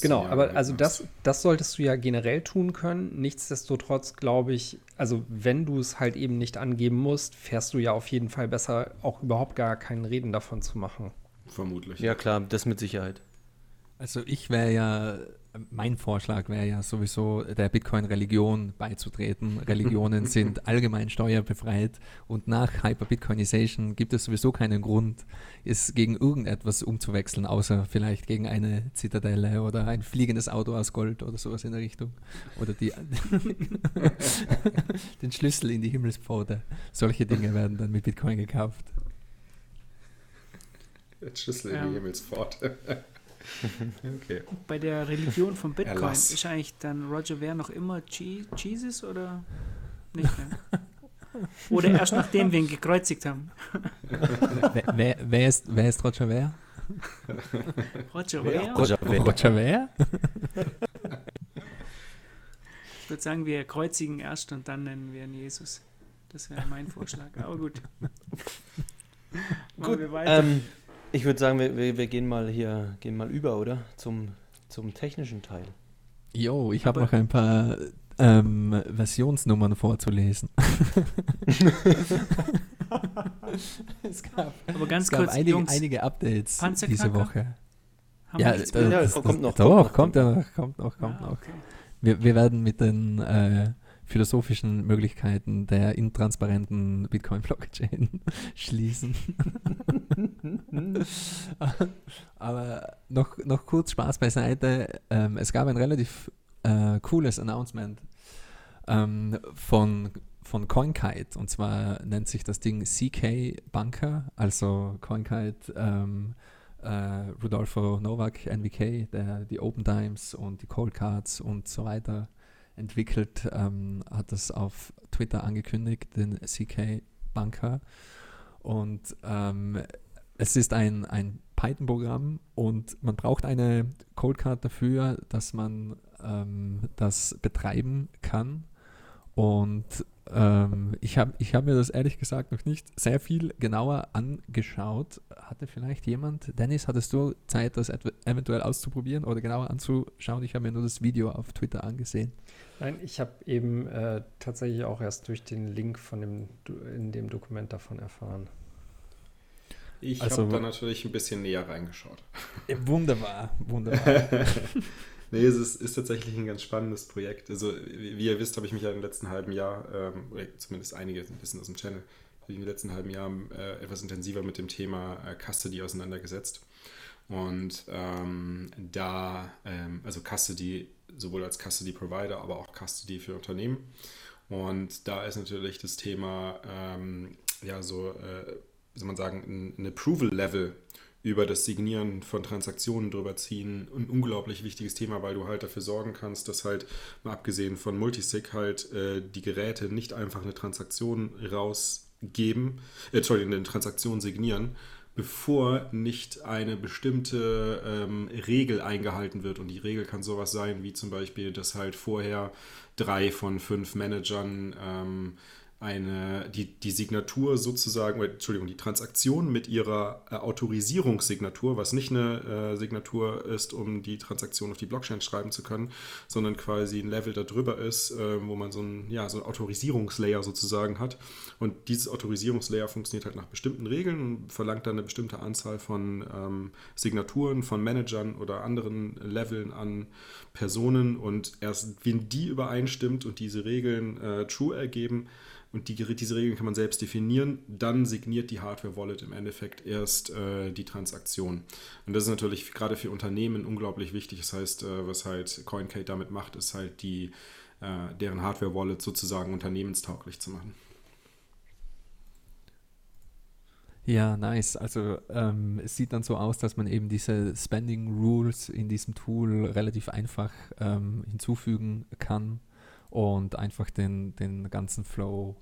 Genau, aber Jahre also hast. das, das solltest du ja generell tun können. Nichtsdestotrotz glaube ich, also wenn du es halt eben nicht angeben musst, fährst du ja auf jeden Fall besser, auch überhaupt gar keinen Reden davon zu machen. Vermutlich. Ja, klar, das mit Sicherheit. Also ich wäre ja, mein Vorschlag wäre ja sowieso der Bitcoin-Religion beizutreten. Religionen sind allgemein steuerbefreit und nach Hyper-Bitcoinization gibt es sowieso keinen Grund, es gegen irgendetwas umzuwechseln, außer vielleicht gegen eine Zitadelle oder ein fliegendes Auto aus Gold oder sowas in der Richtung. Oder die, den Schlüssel in die Himmelspforte. Solche Dinge werden dann mit Bitcoin gekauft. Der Schlüssel in Ja. die Himmelspforte. okay. Bei der Religion von Bitcoin Erlass. ist eigentlich dann Roger Ver noch immer Je Jesus oder nicht mehr? Oder erst nachdem wir ihn gekreuzigt haben. wer, wer, wer, ist, wer ist Roger Wer? Roger, wer? Roger, wer? Roger Wer? Ich würde sagen, wir kreuzigen erst und dann nennen wir ihn Jesus. Das wäre mein Vorschlag. Aber gut. Machen Gut, wir weiter. ähm, ich würde sagen, wir, wir, wir gehen mal hier, gehen mal über, oder? Zum, zum technischen Teil. Jo, ich habe noch ein paar ähm, Versionsnummern vorzulesen. es gab, Aber ganz es gab kurz, einige, Jungs, einige Updates diese? Woche. haben wir Ja, äh, das, kommt das, noch, Doch, kommt kommt, noch, ja kommt noch, kommt noch, kommt Ah, noch. okay. Wir, wir werden mit den äh, philosophischen Möglichkeiten der intransparenten Bitcoin-Blockchain schließen. Aber noch, noch kurz Spaß beiseite. Ähm, es gab ein relativ äh, cooles Announcement ähm, von, von CoinKite. Und zwar nennt sich das Ding CK Bunker, also CoinKite. Ähm, äh, Rudolfo Novak, NVK, der die Open Dimes und die Cold Cards und so weiter entwickelt, ähm, hat das auf Twitter angekündigt, den CK Bunker. Und ähm, es ist ein, ein Python-Programm und man braucht eine Cold Card dafür, dass man ähm, das betreiben kann. Und ähm, ich habe ich hab mir das ehrlich gesagt noch nicht sehr viel genauer angeschaut. Hatte vielleicht jemand, Dennis, hattest du Zeit, das eventuell auszuprobieren oder genauer anzuschauen? Ich habe mir nur das Video auf Twitter angesehen. Nein, ich habe eben äh, tatsächlich auch erst durch den Link von dem, in dem Dokument davon erfahren. Ich Also- habe da natürlich ein bisschen näher reingeschaut. wunderbar, wunderbar. Nee, es ist, ist tatsächlich ein ganz spannendes Projekt. Also, wie wie ihr wisst, habe ich mich ja im letzten halben Jahr, ähm, zumindest einige ein bisschen aus dem Channel, habe ich im letzten halben Jahr äh, etwas intensiver mit dem Thema äh, Custody auseinandergesetzt. Und ähm, da, ähm, also Custody sowohl als Custody Provider, aber auch Custody für Unternehmen. Und da ist natürlich das Thema, ähm, ja, so, äh, wie soll man sagen, ein, ein Approval-Level über das Signieren von Transaktionen drüber ziehen. Ein unglaublich wichtiges Thema, weil du halt dafür sorgen kannst, dass halt, mal abgesehen von Multisig, halt äh, die Geräte nicht einfach eine Transaktion rausgeben, äh, Entschuldigung, eine Transaktion signieren, bevor nicht eine bestimmte ähm, Regel eingehalten wird. Und die Regel kann sowas sein, wie zum Beispiel, dass halt vorher drei von fünf Managern ähm, eine, die, die Signatur sozusagen, Entschuldigung, die Transaktion mit ihrer äh, Autorisierungssignatur, was nicht eine äh, Signatur ist, um die Transaktion auf die Blockchain schreiben zu können, sondern quasi ein Level darüber ist, äh, wo man so ein, ja, so ein Autorisierungslayer sozusagen hat. Und dieses Autorisierungslayer funktioniert halt nach bestimmten Regeln und verlangt dann eine bestimmte Anzahl von ähm, Signaturen, von Managern oder anderen Leveln an Personen. Und erst wenn die übereinstimmt und diese Regeln äh, true ergeben, und die, diese Regeln kann man selbst definieren. Dann signiert die Hardware-Wallet im Endeffekt erst äh, die Transaktion. Und das ist natürlich gerade für Unternehmen unglaublich wichtig. Das heißt, äh, was halt CoinKate damit macht, ist halt die, äh, deren Hardware-Wallet sozusagen unternehmenstauglich zu machen. Ja, nice. Also ähm, es sieht dann so aus, dass man eben diese Spending Rules in diesem Tool relativ einfach ähm, hinzufügen kann und einfach den, den ganzen Flow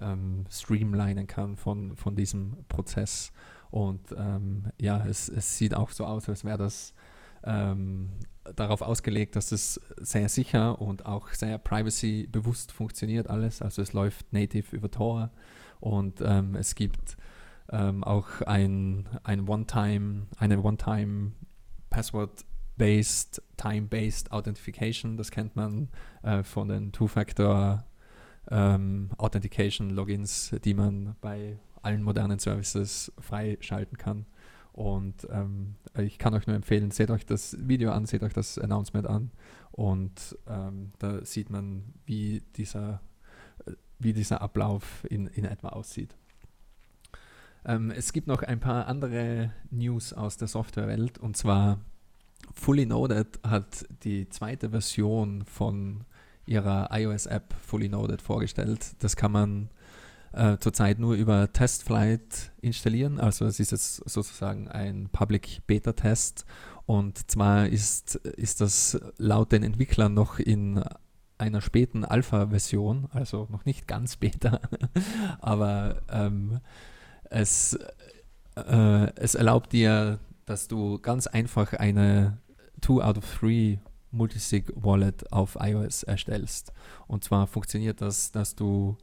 ähm, streamlinen kann von, von diesem Prozess. Und ähm, ja, es, es sieht auch so aus, als wäre das ähm, darauf ausgelegt, dass es sehr sicher und auch sehr privacy-bewusst funktioniert alles. Also es läuft native über Tor und ähm, es gibt ähm, auch ein, ein One-Time, eine One-Time Password-based, Time-based Authentification. Das kennt man äh, von den Two-Factor ähm, Authentication-Logins, die man bei allen modernen Services freischalten kann. Und ähm, ich kann euch nur empfehlen, seht euch das Video an, seht euch das Announcement an und ähm, da sieht man, wie dieser, äh, wie dieser Ablauf in, in etwa aussieht. Ähm, es gibt noch ein paar andere News aus der Softwarewelt und zwar Fully Noded hat die zweite Version von ihrer iOS-App Fully Noded vorgestellt. Das kann man äh, zurzeit nur über TestFlight installieren. Also es ist jetzt sozusagen ein Public Beta-Test und zwar ist, ist das laut den Entwicklern noch in einer späten Alpha-Version, also noch nicht ganz Beta, aber ähm, es, äh, es erlaubt dir, dass du ganz einfach eine 2 out of 3 Multisig Wallet auf iOS erstellst. Und zwar funktioniert das, dass du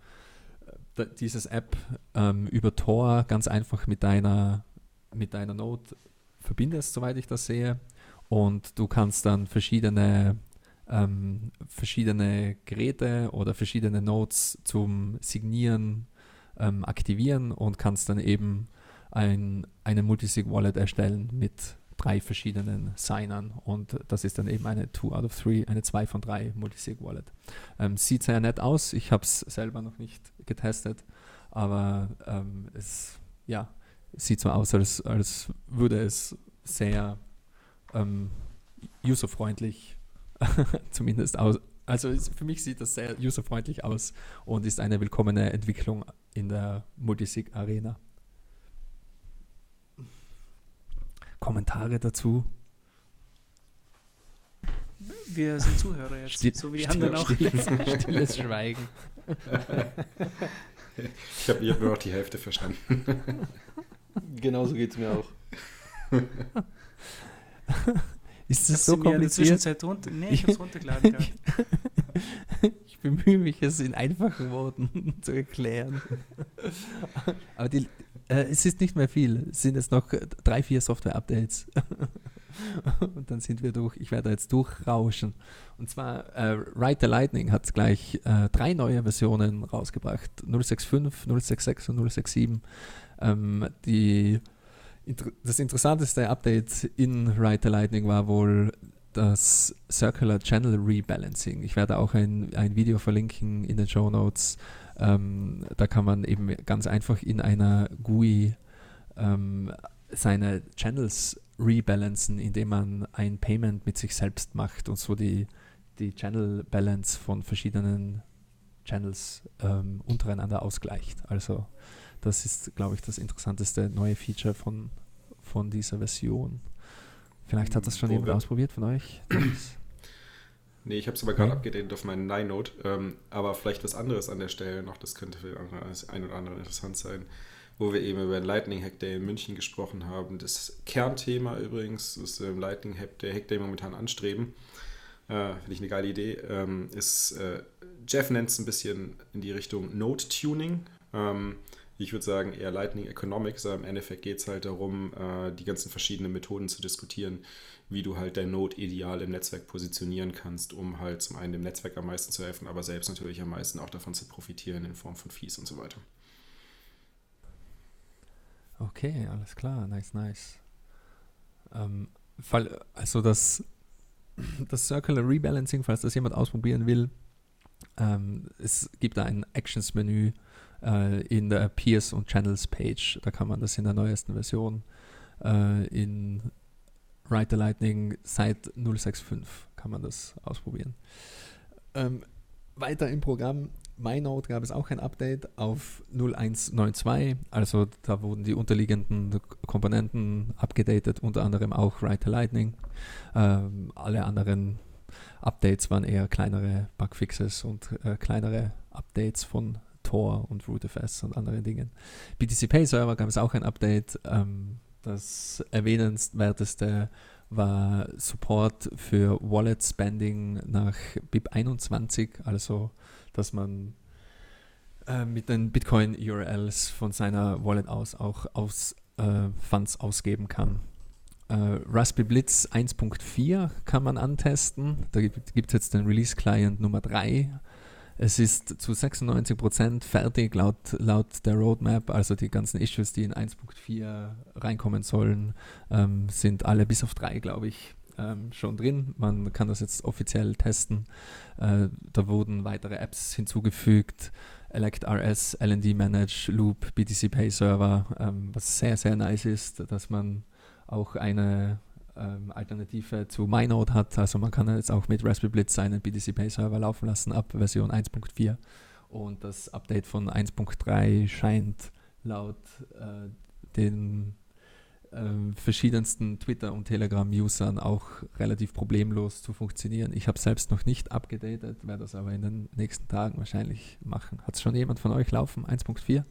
äh, dieses App ähm, über Tor ganz einfach mit deiner, mit deiner Node verbindest, soweit ich das sehe. Und du kannst dann verschiedene, ähm, verschiedene Geräte oder verschiedene Nodes zum Signieren ähm, aktivieren und kannst dann eben ein, eine Multisig-Wallet erstellen mit drei verschiedenen Signern und das ist dann eben eine 2 out of 3, eine 2 von 3 Multisig Wallet. Ähm, sieht sehr nett aus, ich habe es selber noch nicht getestet, aber ähm, es ja, sieht so aus, als, als würde es sehr ähm, userfreundlich zumindest aus. Also es, für mich sieht das sehr userfreundlich aus und ist eine willkommene Entwicklung in der Multisig-Arena. Kommentare dazu? Wir sind Zuhörer jetzt, Still, so wie die anderen auch. Stilles, stilles Schweigen. Ich habe hab nur noch die Hälfte verstanden. Genauso geht es mir auch. Ist das so mir in der kompliziert? Zwischenzeit runter... Nee, ich hab's runtergeladen gehabt. ich bemühe mich, es in einfachen Worten zu erklären. Aber die, äh, es ist nicht mehr viel. Es sind jetzt noch drei, vier Software-Updates. Und dann sind wir durch. Ich werde jetzt durchrauschen. Und zwar, äh, Write the Lightning hat gleich äh, drei neue Versionen rausgebracht: 065, 066 und 067. Ähm, die, das interessanteste Update in Write the Lightning war wohl das Circular Channel Rebalancing. Ich werde auch ein, ein Video verlinken in den Show Notes. Ähm, da kann man eben ganz einfach in einer GUI ähm, seine Channels rebalancen, indem man ein Payment mit sich selbst macht und so die, die Channel Balance von verschiedenen Channels ähm, untereinander ausgleicht. Also das ist, glaube ich, das interessanteste neue Feature von, von dieser Version. Vielleicht hat das schon Wo jemand ausprobiert von euch. Nee, ich habe es aber gerade abgedatet auf meinen Nine-Note. Ähm, aber vielleicht was anderes an der Stelle noch, das könnte für andere, das ein oder andere interessant sein. Wo wir eben über den Lightning Hack Day in München gesprochen haben. Das Kernthema übrigens, das ähm, Lightning Hack Day, Hack Day momentan anstreben, äh, finde ich eine geile Idee, ähm, ist, äh, Jeff nennt es ein bisschen in die Richtung Node Tuning. Ähm, ich würde sagen eher Lightning Economics, aber im Endeffekt geht es halt darum, äh, die ganzen verschiedenen Methoden zu diskutieren, wie du halt dein Node ideal im Netzwerk positionieren kannst, um halt zum einen dem Netzwerk am meisten zu helfen, aber selbst natürlich am meisten auch davon zu profitieren in Form von Fees und so weiter. Okay, alles klar, nice, nice. Ähm, fall, also das, das Circular Rebalancing, falls das jemand ausprobieren will, ähm, es gibt da ein Actions-Menü äh, in der Peers und Channels Page. Da kann man das in der neuesten Version äh, in Write the Lightning seit 065 kann man das ausprobieren. Ähm, weiter im Programm MyNode gab es auch ein Update auf 0192, also da wurden die unterliegenden Komponenten abgedatet, unter anderem auch Write the Lightning. Ähm, alle anderen Updates waren eher kleinere Bugfixes und äh, kleinere Updates von Tor und RootFS und anderen Dingen. BTC Pay Server gab es auch ein Update. Ähm, das erwähnenswerteste war Support für Wallet Spending nach BIP21, also dass man äh, mit den Bitcoin-URLs von seiner Wallet aus auch aus, äh, Funds ausgeben kann. Äh, Raspberry Blitz 1.4 kann man antesten. Da gibt es jetzt den Release-Client Nummer 3. Es ist zu 96% fertig laut, laut der Roadmap. Also die ganzen Issues, die in 1.4 reinkommen sollen, ähm, sind alle bis auf 3, glaube ich, ähm, schon drin. Man kann das jetzt offiziell testen. Äh, da wurden weitere Apps hinzugefügt. ElectRS, LND Manage, Loop, BTC Pay Server, ähm, was sehr, sehr nice ist, dass man auch eine ähm, Alternative zu MyNode hat. Also man kann jetzt auch mit Raspberry Blitz seinen BTC Pay Server laufen lassen ab Version 1.4. Und das Update von 1.3 scheint laut äh, den ähm, verschiedensten Twitter- und Telegram-Usern auch relativ problemlos zu funktionieren. Ich habe selbst noch nicht abgedatet, werde das aber in den nächsten Tagen wahrscheinlich machen. Hat es schon jemand von euch laufen? 1.4?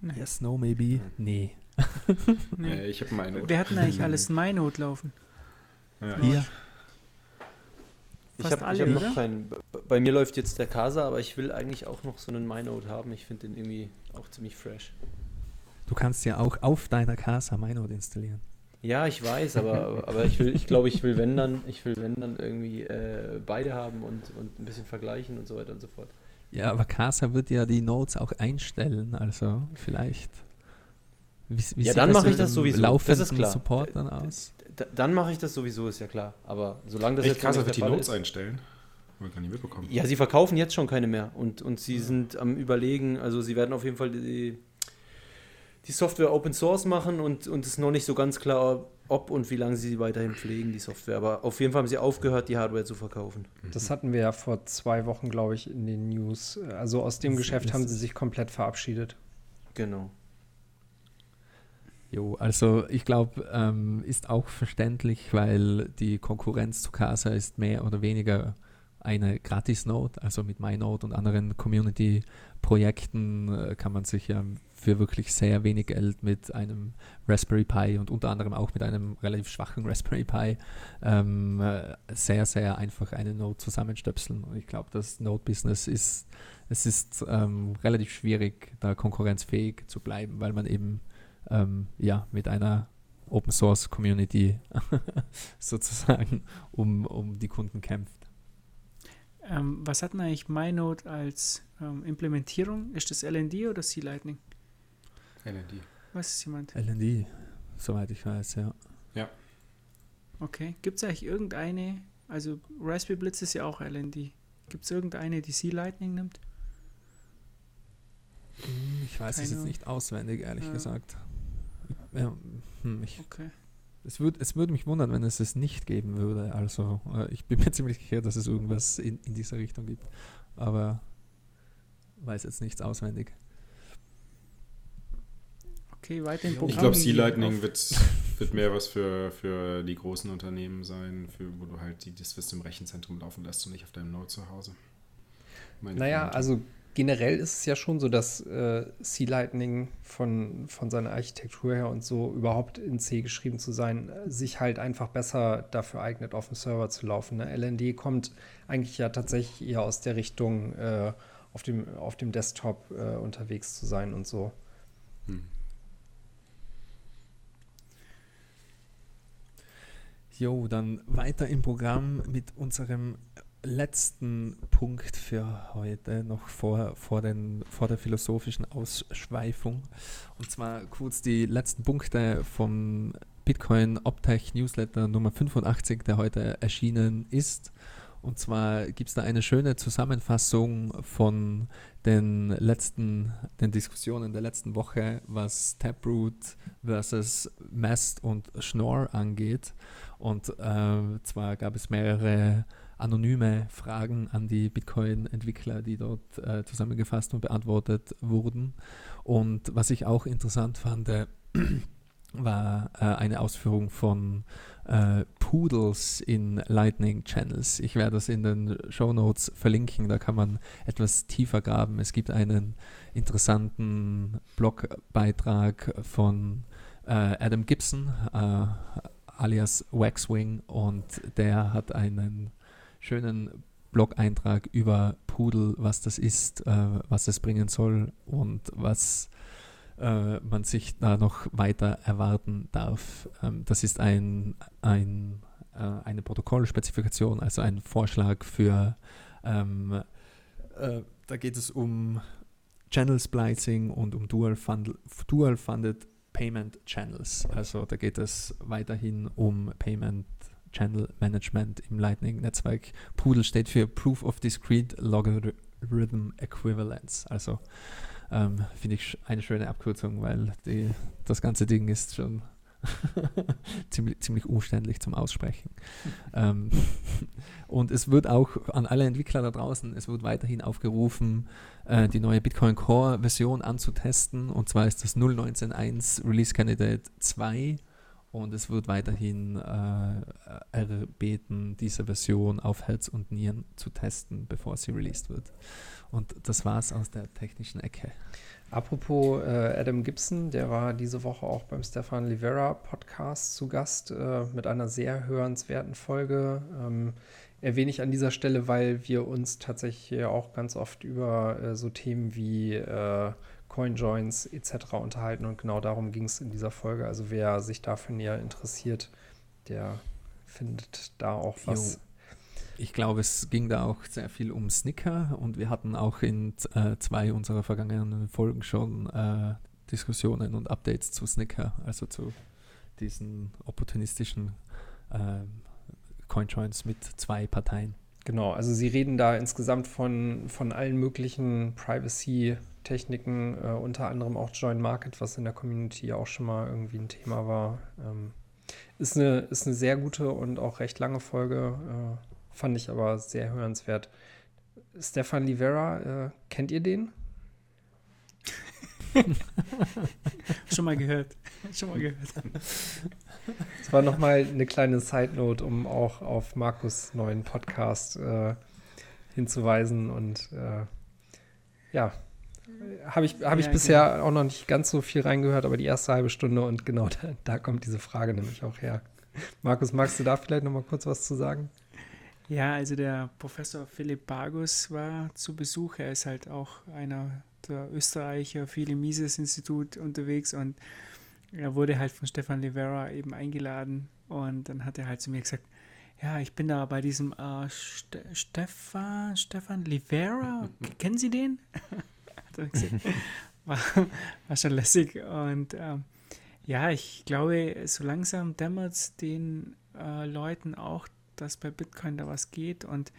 Nee. Yes, no, maybe. Nee. Nee. Ich habe meine. Wir hatten eigentlich alles in MyNote laufen. Ja. Hier. Ich habe alle, hab noch keinen. Bei mir läuft jetzt der Casa, aber ich will eigentlich auch noch so einen MyNote haben. Ich finde den irgendwie auch ziemlich fresh. Du kannst ja auch auf deiner Casa MyNote installieren. Ja, ich weiß, aber, aber ich will, ich glaube, ich will wenn dann, ich will wenn dann irgendwie äh, beide haben und, und ein bisschen vergleichen und so weiter und so fort. Ja, aber Casa wird ja die Notes auch einstellen, also vielleicht. Wie, wie Ja, dann das mache ich das sowieso, das Laufenden ist klar. Support dann aus? D dann mache ich das sowieso, ist ja klar. Aber solange das Echt jetzt krass, wird nicht die Notes ist, einstellen. Haben wir gar nicht mitbekommen. Ja, sie verkaufen jetzt schon keine mehr und, und sie sind am überlegen, also sie werden auf jeden Fall die, die Software Open Source machen und, und es ist noch nicht so ganz klar, ob und wie lange sie sie weiterhin pflegen, die Software. Aber auf jeden Fall haben sie aufgehört, die Hardware zu verkaufen. Das hatten wir ja vor zwei Wochen, glaube ich, in den News. Also aus dem Das- Geschäft das haben sie sich komplett verabschiedet. Genau. Jo, also ich glaube, ähm, ist auch verständlich, weil die Konkurrenz zu Casa ist mehr oder weniger eine Gratis-Note, also mit MyNote und anderen Community-Projekten äh, kann man sich ja für wirklich sehr wenig Geld mit einem Raspberry Pi und unter anderem auch mit einem relativ schwachen Raspberry Pi ähm, äh, sehr, sehr einfach eine Note zusammenstöpseln. Und ich glaube, das Note-Business ist, es ist ähm, relativ schwierig, da konkurrenzfähig zu bleiben, weil man eben ähm, ja, mit einer Open Source Community sozusagen um, um die Kunden kämpft. Ähm, was hat denn eigentlich MyNote als ähm, Implementierung? Ist das LND oder C-Lightning? LND. Weiß es jemand? LND, soweit ich weiß, ja. Okay. Gibt es eigentlich irgendeine, also Raspberry Blitz ist ja auch LND. Gibt es irgendeine, die C-Lightning nimmt? Hm, Ich weiß es Keine jetzt nicht auswendig, ehrlich Ja. gesagt. Ja, hm, ich, Okay. es, würd, es würde mich wundern, wenn es es nicht geben würde. Also äh, ich bin mir ziemlich sicher, dass es irgendwas in, in dieser Richtung gibt. Aber weiß jetzt nichts auswendig. Okay, weiter im. Programm. Ich glaube, C-Lightning auf- wird, wird mehr was für, für die großen Unternehmen sein, für, wo du halt die, das System im Rechenzentrum laufen lässt und nicht auf deinem Node zu Hause. Meine Naja, Vermutung. also generell ist es ja schon so, dass äh, C-Lightning von, von seiner Architektur her und so überhaupt in C geschrieben zu sein, äh, sich halt einfach besser dafür eignet, auf dem Server zu laufen. Ne? LND kommt eigentlich ja tatsächlich eher aus der Richtung, äh, auf, dem, auf dem Desktop äh, unterwegs zu sein und so. Hm. Jo, dann weiter im Programm mit unserem letzten Punkt für heute, noch vor, vor, den, vor der philosophischen Ausschweifung. Und zwar kurz die letzten Punkte vom Bitcoin Optech Newsletter Nummer 85, der heute erschienen ist. Und zwar gibt es da eine schöne Zusammenfassung von den letzten, den Diskussionen der letzten Woche, was Taproot versus Mast und Schnorr angeht. Und äh, zwar gab es mehrere anonyme Fragen an die Bitcoin-Entwickler, die dort äh, zusammengefasst und beantwortet wurden. Und was ich auch interessant fand, äh, war äh, eine Ausführung von äh, Poodles in Lightning Channels. Ich werde das in den Show Notes verlinken, da kann man etwas tiefer graben. Es gibt einen interessanten Blogbeitrag von äh, Adam Gibson, äh, alias Waxwing, und der hat einen schönen Blog-Eintrag über Poodle, was das ist, äh, was es bringen soll und was äh, man sich da noch weiter erwarten darf. Ähm, das ist ein, ein, äh, eine Protokollspezifikation, also ein Vorschlag für, ähm, äh, da geht es um Channel Splicing und um Dual, Funded, Dual Funded Payment Channels. Also da geht es weiterhin um Payment Channel Management im Lightning-Netzwerk. Poodle steht für Proof of Discrete Logarithm Equivalence. Also ähm, finde ich eine schöne Abkürzung, weil die, das ganze Ding ist schon ziemlich, ziemlich umständlich zum Aussprechen. ähm, und es wird auch an alle Entwickler da draußen, es wird weiterhin aufgerufen, äh, die neue Bitcoin Core Version anzutesten. Und zwar ist das 0.19.1 Release Candidate 2 und es wird weiterhin äh, erbeten, diese Version auf Herz und Nieren zu testen, bevor sie released wird. Und das war es aus der technischen Ecke. Apropos äh, Adam Gibson, der war diese Woche auch beim Stefan Livera Podcast zu Gast äh, mit einer sehr hörenswerten Folge. Ähm, erwähne ich an dieser Stelle, weil wir uns tatsächlich auch ganz oft über äh, so Themen wie äh, Coinjoins etc. unterhalten und genau darum ging es in dieser Folge. Also wer sich dafür näher interessiert, der findet da auch was. Jo. Ich glaube, es ging da auch sehr viel um Snicker und wir hatten auch in äh, zwei unserer vergangenen Folgen schon äh, Diskussionen und Updates zu Snicker, also zu diesen opportunistischen äh, Coinjoins mit zwei Parteien. Genau, also Sie reden da insgesamt von, von allen möglichen Privacy-Techniken, äh, unter anderem auch Join Market, was in der Community auch schon mal irgendwie ein Thema war. Ähm, ist, eine, ist eine sehr gute und auch recht lange Folge. Äh, Fand ich aber sehr hörenswert. Stefan Livera, äh, kennt ihr den? Schon mal gehört. Schon mal gehört. Das war nochmal eine kleine Side-Note, um auch auf Markus' neuen Podcast äh, hinzuweisen. Und äh, ja, habe ich, hab ich ja, bisher genau. auch noch nicht ganz so viel reingehört, aber die erste halbe Stunde und genau da, da kommt diese Frage nämlich auch her. Markus, magst du da vielleicht nochmal kurz was zu sagen? Ja, also der Professor Philipp Bargus war zu Besuch. Er ist halt auch einer der Österreicher, viel im Mises-Institut unterwegs und er wurde halt von Stefan Livera eben eingeladen und dann hat er halt zu mir gesagt, ja, ich bin da bei diesem äh, Ste Stefan, Stefan Livera, kennen Sie den? War, war schon lässig und ähm, ja, ich glaube, so langsam dämmert es den äh, Leuten auch, dass bei Bitcoin da was geht. Und,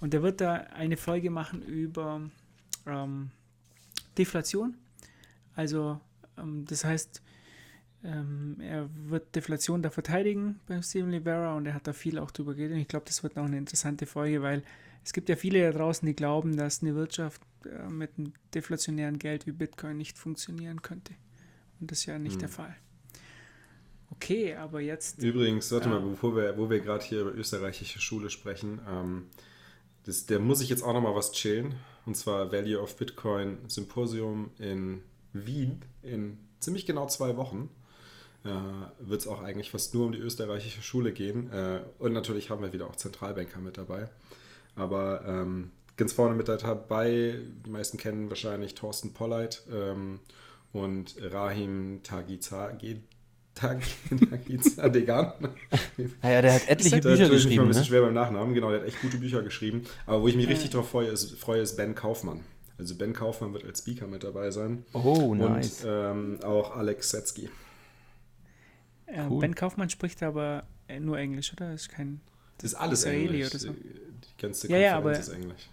und er wird da eine Folge machen über ähm, Deflation. Also ähm, das heißt, ähm, er wird Deflation da verteidigen beim Steven Livera und er hat da viel auch drüber geredet. Und ich glaube, das wird noch eine interessante Folge, weil es gibt ja viele da draußen, die glauben, dass eine Wirtschaft äh, mit einem deflationären Geld wie Bitcoin nicht funktionieren könnte. Und das ist ja nicht hm. der Fall. Okay, aber jetzt. Übrigens, warte ja. mal, bevor wir, wo wir gerade hier über österreichische Schule sprechen, ähm, das, der muss ich jetzt auch nochmal was chillen. Und zwar Value of Bitcoin Symposium in Wien in ziemlich genau zwei Wochen. Äh, Wird es auch eigentlich fast nur um die österreichische Schule gehen. Äh, und natürlich haben wir wieder auch Zentralbanker mit dabei. Aber ähm, ganz vorne mit dabei, die meisten kennen wahrscheinlich Thorsten Polleit ähm, und Rahim Tagizagi Degan. Naja, der hat etliche Bücher geschrieben. Ich mal ein bisschen ne? schwer beim Nachnamen, genau, der hat echt gute Bücher geschrieben. Aber wo ich mich richtig drauf freue, ist, freue, ist Ben Kaufmann. Also Ben Kaufmann wird als Speaker mit dabei sein. Oh, nice. Und ähm, auch Alex Setzky. Äh, cool. Ben Kaufmann spricht aber nur Englisch, oder? Das ist kein. Das ist alles Israeli Englisch. oder so. Die ganze Konferenz ja, ja, aber, ist Englisch.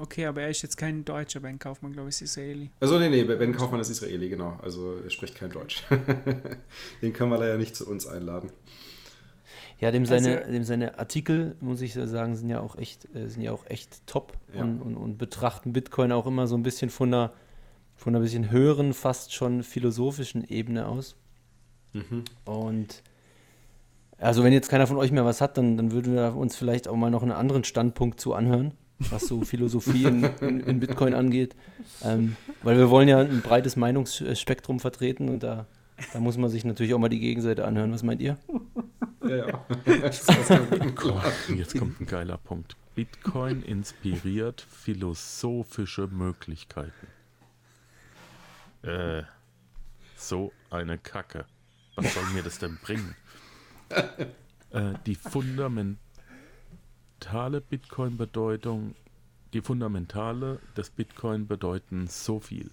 Okay, aber er ist jetzt kein Deutscher, Ben Kaufmann, glaube ich, ist Israeli. Also nee, nee, Ben Kaufmann ist Israeli, genau. Also er spricht kein Deutsch. Den können wir leider nicht zu uns einladen. Ja, dem seine, also, dem seine Artikel, muss ich sagen, sind ja auch echt, äh, sind ja auch echt top ja. und, und, und, betrachten Bitcoin auch immer so ein bisschen von einer, von einer bisschen höheren, fast schon philosophischen Ebene aus. Mhm. Und also wenn jetzt keiner von euch mehr was hat, dann, dann würden wir uns vielleicht auch mal noch einen anderen Standpunkt zu anhören was so Philosophie in, in, in Bitcoin angeht. Ähm, weil wir wollen ja ein breites Meinungsspektrum vertreten und da, da muss man sich natürlich auch mal die Gegenseite anhören. Was meint ihr? Ja, ja. Jetzt kommt ein geiler Punkt. Bitcoin inspiriert philosophische Möglichkeiten. Äh, so eine Kacke. Was soll mir das denn bringen? Äh, die Fundament fundamentale Bitcoin-Bedeutung, die fundamentale des Bitcoin bedeuten so viel.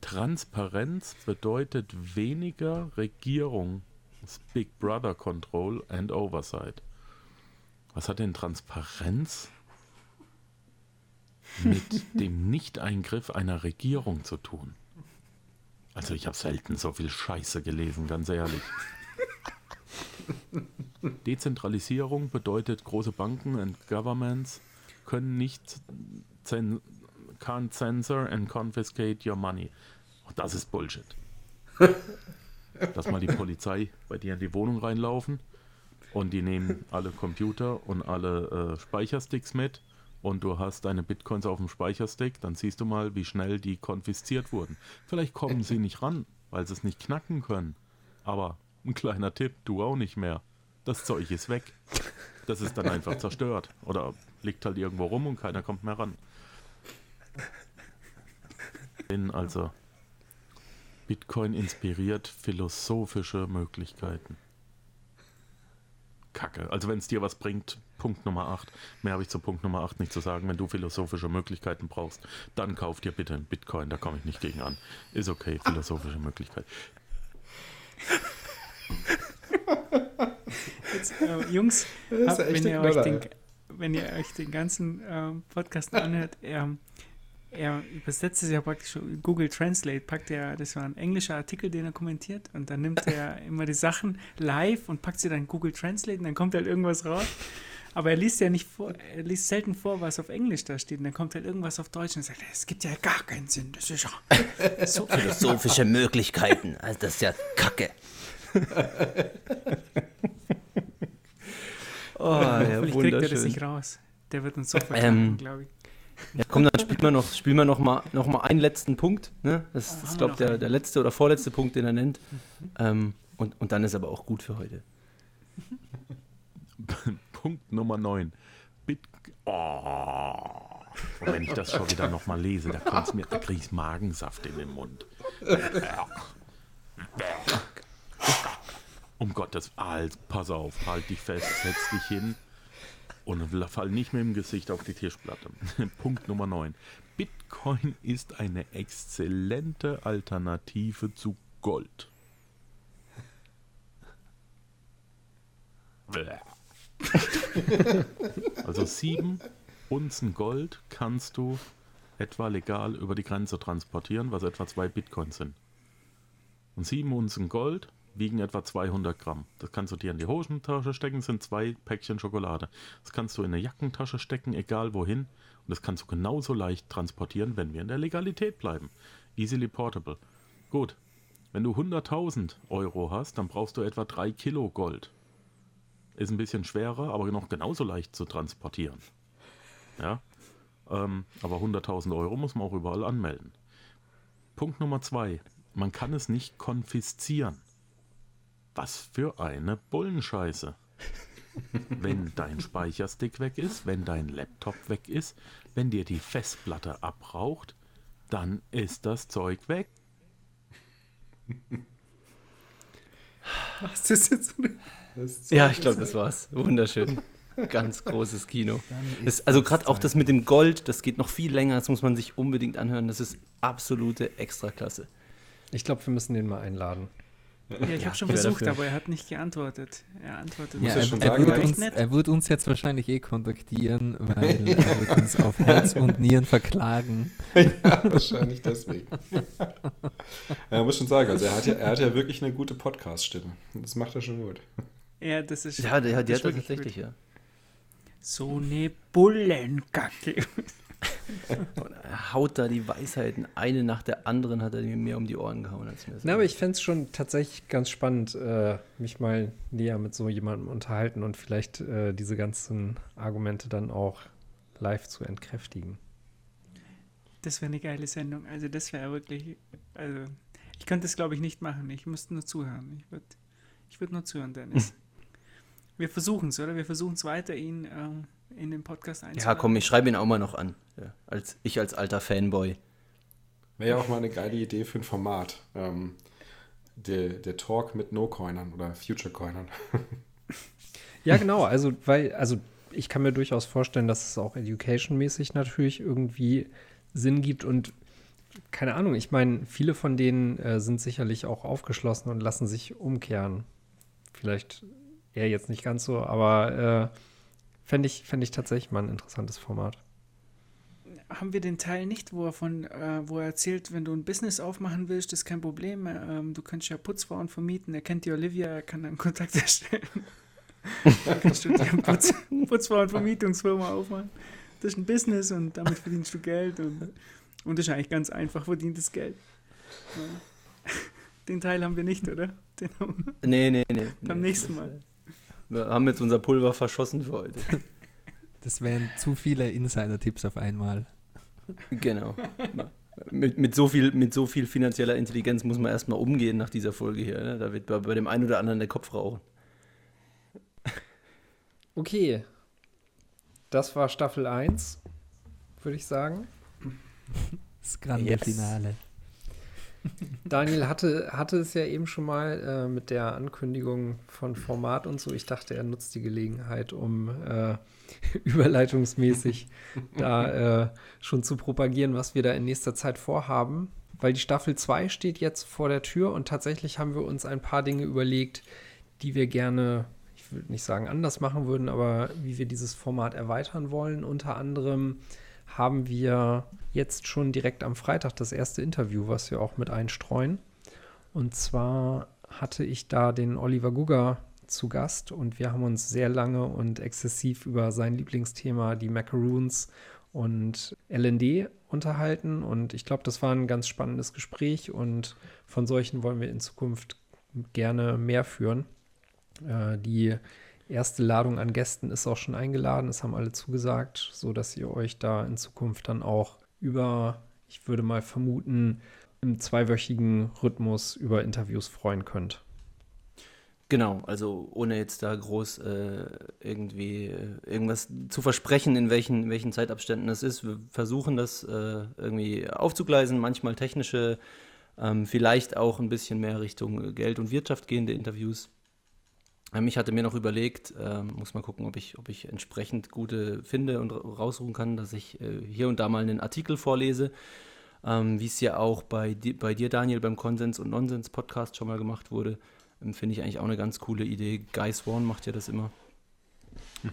Transparenz bedeutet weniger Regierung, Big Brother Control and Oversight. Was hat denn Transparenz mit dem Nicht-Eingriff einer Regierung zu tun? Also ich habe selten so viel Scheiße gelesen, ganz ehrlich. Dezentralisierung bedeutet, große Banken und Governments können nicht cen can't censor and confiscate your money. Und das ist Bullshit. Dass mal die Polizei bei dir in die Wohnung reinlaufen und die nehmen alle Computer und alle äh, Speichersticks mit und du hast deine Bitcoins auf dem Speicherstick, dann siehst du mal, wie schnell die konfisziert wurden. Vielleicht kommen sie nicht ran, weil sie es nicht knacken können. Aber ein kleiner Tipp, du auch nicht mehr. Das Zeug ist weg. Das ist dann einfach zerstört. Oder liegt halt irgendwo rum und keiner kommt mehr ran. Bin also Bitcoin inspiriert philosophische Möglichkeiten. Kacke. Also wenn es dir was bringt, Punkt Nummer 8. Mehr habe ich zu Punkt Nummer 8 nicht zu sagen. Wenn du philosophische Möglichkeiten brauchst, dann kauf dir bitte einen Bitcoin. Da komme ich nicht gegen an. Ist okay, philosophische Möglichkeit. Jetzt, äh, Jungs, Das ist habt, wenn, ihr euch den, wenn ihr euch den ganzen ähm, Podcast anhört, er, er übersetzt es ja praktisch schon Google Translate, packt er, das war ein englischer Artikel, den er kommentiert und dann nimmt er immer die Sachen live und packt sie dann in Google Translate und dann kommt halt irgendwas raus. Aber er liest ja nicht vor, er liest selten vor, was auf Englisch da steht. Und dann kommt halt irgendwas auf Deutsch und sagt, es gibt ja gar keinen Sinn. Das ist ja so Philosophische Möglichkeiten. Also das ist ja Kacke. Oh, ja, Hoffentlich kriegt er das nicht raus. Der wird uns so Ähm, glaube ich. Ja, komm, dann spielen wir noch, spielen wir noch mal, noch mal einen letzten Punkt. Ne? Das Ah, ist, glaube noch der, der letzte oder vorletzte Punkt, den er nennt. Ähm, und, und dann ist aber auch gut für heute. Punkt Nummer 9. Bit oh. Und wenn ich das schon wieder nochmal lese, da, mir, da kriege ich Magensaft in den Mund. Um Gottes Willen, pass auf, halt dich fest, setz dich hin und fall nicht mit dem Gesicht auf die Tischplatte. Punkt Nummer 9. Bitcoin ist eine exzellente Alternative zu Gold. Also sieben Unzen Gold kannst du etwa legal über die Grenze transportieren, was etwa zwei Bitcoins sind. Und sieben Unzen Gold wiegen etwa 200 Gramm. Das kannst du dir in die Hosentasche stecken, sind zwei Päckchen Schokolade. Das kannst du in eine Jackentasche stecken, egal wohin. Und das kannst du genauso leicht transportieren, wenn wir in der Legalität bleiben. Easily portable. Gut. Wenn du 100.000 Euro hast, dann brauchst du etwa 3 Kilo Gold. Ist ein bisschen schwerer, aber noch genauso leicht zu transportieren. Ja. Ähm, aber 100.000 Euro muss man auch überall anmelden. Punkt Nummer zwei. Man kann es nicht konfiszieren. Was für eine Bullenscheiße. wenn dein Speicherstick weg ist, wenn dein Laptop weg ist, wenn dir die Festplatte abraucht, dann ist das Zeug weg. Was ist jetzt? Das Ja, ich glaube, das war's. Wunderschön. Ganz großes Kino. Das, also gerade auch das mit dem Gold, das geht noch viel länger, das muss man sich unbedingt anhören. Das ist absolute Extraklasse. Ich glaube, wir müssen den mal einladen. Ja, ich habe schon versucht, aber er hat nicht geantwortet. Er antwortet Ja, ja er, schon er, sagen, wird ja. uns, er wird uns jetzt wahrscheinlich eh kontaktieren, weil er wird uns auf Herz und Nieren verklagen. ja, wahrscheinlich deswegen. ja, muss schon sagen, also er hat ja, er hat ja wirklich eine gute Podcast-Stimme. Das macht er schon gut. Ja, das ist. Ja, der, der hat das wirklich tatsächlich, gut. ja. So eine Bullenkacke. Und er haut da die Weisheiten, eine nach der anderen hat er mir mehr um die Ohren gehauen als mir. das Na, aber ich fände es schon tatsächlich ganz spannend, äh, mich mal näher mit so jemandem unterhalten und vielleicht äh, diese ganzen Argumente dann auch live zu entkräftigen. Das wäre eine geile Sendung. Also, das wäre wirklich. Also, ich könnte das, glaube ich, nicht machen. Ich müsste nur zuhören. Ich würde ich würd nur zuhören, Dennis. Wir versuchen es, oder? Wir versuchen es weiter, ihn ähm, in den Podcast einzuladen. ja, komm, ich schreibe ihn auch mal noch an. Ja, als, ich als alter Fanboy. Wäre ja auch mal eine geile Idee für ein Format. Ähm, der, der Talk mit No-Coinern oder Future-Coinern. Ja, genau. Also, weil, also ich kann mir durchaus vorstellen, dass es auch education-mäßig natürlich irgendwie Sinn gibt und keine Ahnung, ich meine, viele von denen äh, sind sicherlich auch aufgeschlossen und lassen sich umkehren. Vielleicht eher jetzt nicht ganz so, aber äh, fände ich, fänd ich tatsächlich mal ein interessantes Format. Haben wir den Teil nicht, wo er von, äh, wo er erzählt, wenn du ein Business aufmachen willst, ist kein Problem. Ähm, du kannst ja Putzfrauen vermieten. Er kennt die Olivia, er kann dann Kontakt erstellen. dann kannst du dir eine Putz, Putzfrauenvermietungsfirma aufmachen. Das ist ein Business und damit verdienst du Geld und, und das ist eigentlich ganz einfach verdientes Geld. Ja. Den Teil haben wir nicht, oder? Den haben wir Nee, nee, nee. beim nee. nächsten Mal. Wir haben jetzt unser Pulver verschossen für heute. Das wären zu viele Insider-Tipps auf einmal. Genau. Mit, mit, so viel, mit so viel finanzieller Intelligenz muss man erstmal umgehen nach dieser Folge hier. Ne? Da wird bei, bei dem einen oder anderen der Kopf rauchen. Okay. Das war Staffel 1, würde ich sagen. Das grande Yes. Finale. Daniel hatte, hatte es ja eben schon mal äh, mit der Ankündigung von Format und so. Ich dachte, er nutzt die Gelegenheit, um äh, überleitungsmäßig da äh, schon zu propagieren, was wir da in nächster Zeit vorhaben. Weil die Staffel 2 steht jetzt vor der Tür und tatsächlich haben wir uns ein paar Dinge überlegt, die wir gerne, ich würde nicht sagen anders machen würden, aber wie wir dieses Format erweitern wollen. Unter anderem haben wir jetzt schon direkt am Freitag das erste Interview, was wir auch mit einstreuen. Und zwar hatte ich da den Oliver Gugger zu Gast und wir haben uns sehr lange und exzessiv über sein Lieblingsthema, die Macaroons und LND unterhalten. Und ich glaube, das war ein ganz spannendes Gespräch und von solchen wollen wir in Zukunft gerne mehr führen. Äh, die erste Ladung an Gästen ist auch schon eingeladen. Es haben alle zugesagt, so dass ihr euch da in Zukunft dann auch über, ich würde mal vermuten, im zweiwöchigen Rhythmus über Interviews freuen könnt. Genau, also ohne jetzt da groß äh, irgendwie äh, irgendwas zu versprechen, in welchen, in welchen Zeitabständen das ist. Wir versuchen das äh, irgendwie aufzugleisen, manchmal technische, ähm, vielleicht auch ein bisschen mehr Richtung äh, Geld und Wirtschaft gehende Interviews. Ähm, ich hatte mir noch überlegt, ähm, muss mal gucken, ob ich, ob ich entsprechend gute finde und ra- raussuchen kann, dass ich äh, hier und da mal einen Artikel vorlese, ähm, wie es ja auch bei, di bei dir, Daniel, beim Konsens- und Nonsens-Podcast schon mal gemacht wurde. Ähm, Finde ich eigentlich auch eine ganz coole Idee. Guy Swan macht ja das immer.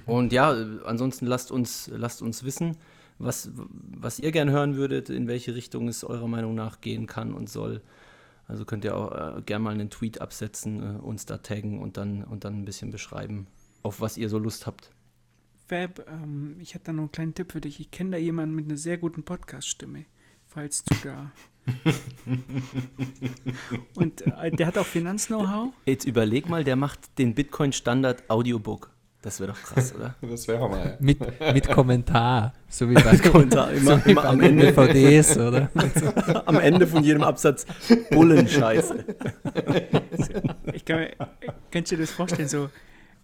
Und ja, äh, ansonsten lasst uns, lasst uns wissen, was, was ihr gern hören würdet, in welche Richtung es eurer Meinung nach gehen kann und soll. Also könnt ihr auch äh, gerne mal einen Tweet absetzen, äh, uns da taggen und dann, und dann ein bisschen beschreiben, auf was ihr so Lust habt. Fab, ähm, ich hätte da noch einen kleinen Tipp für dich. Ich kenne da jemanden mit einer sehr guten Podcast-Stimme, falls du da. Und äh, der hat auch Finanz-Know-how. Jetzt überleg mal, der macht den Bitcoin-Standard Audiobook. Das wäre doch krass, oder? Das wäre mal. Mit, mit Kommentar. So wie bei, Kommentar immer, immer am, Ende, DVDs, oder? am Ende von jedem Absatz Bullenscheiße. Ich kann mir, kannst du dir das vorstellen? So,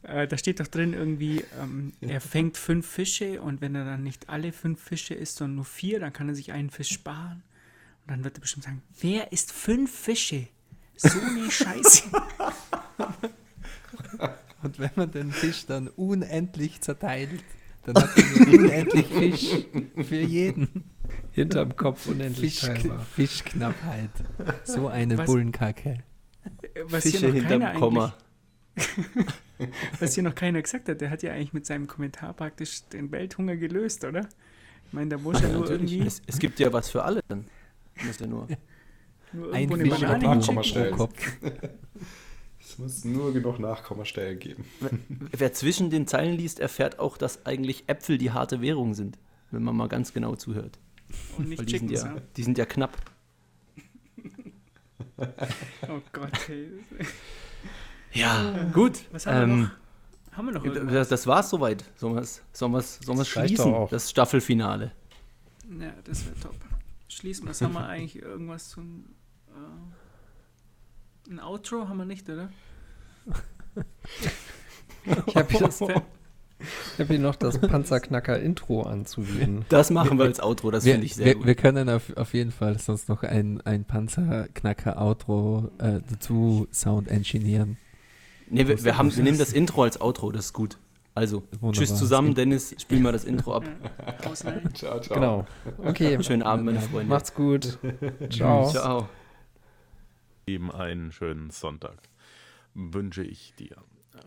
äh, da steht doch drin irgendwie, ähm, er fängt fünf Fische und wenn er dann nicht alle fünf Fische isst, sondern nur vier, dann kann er sich einen Fisch sparen. Und dann wird er bestimmt sagen, wer isst fünf Fische? So eine Scheiße. Und wenn man den Fisch dann unendlich zerteilt, dann hat man unendlich Fisch für jeden. Hinterm Kopf unendlich Fisch, teilbar. Fischknappheit. So eine Was- Bullenkacke. Was Fische hier, noch keiner hinterm Komma. was hier noch keiner gesagt hat, der hat ja eigentlich mit seinem Kommentar praktisch den Welthunger gelöst, oder? Ich meine, da muss ja nur irgendwie Es, es gibt ja was für alle dann. Muss ja nur. nur Ein irgendwo eine Fisch Banane pro Kopf. Es muss nur genug Nachkommastellen geben. Wer zwischen den Zeilen liest, erfährt auch, dass eigentlich Äpfel die harte Währung sind, wenn man mal ganz genau zuhört. Und nicht Weil die sind, Chickens, ja, ja. die sind ja knapp. Oh Gott, hey. Ja, gut. Was haben wir Ähm, noch? Haben wir noch irgendwas? das, das war's soweit. Sollen wir es sollen wir's, sollen wir's schließen? doch auch. Das Staffelfinale. Ja, das wäre top. Schließen wir. Was haben wir eigentlich? Irgendwas zum. Äh, ein Outro haben wir nicht, oder? Ich habe hier, hab hier noch das Panzerknacker-Intro anzubieten. Das machen wir als Outro, das finde ich sehr wir, gut. wir können auf, auf jeden Fall sonst noch ein, ein Panzerknacker-Outro äh, dazu Sound engineeren. nee, wir, wir, haben, wir nehmen das Intro als Outro, das ist gut. Also, Wunderbar. tschüss zusammen, Dennis, spiel mal das Intro ab. Ciao, ciao. Genau. Okay. Schönen Abend, meine Freunde. Macht's gut. Ciao. Ciao. Ihm einen schönen Sonntag wünsche ich dir.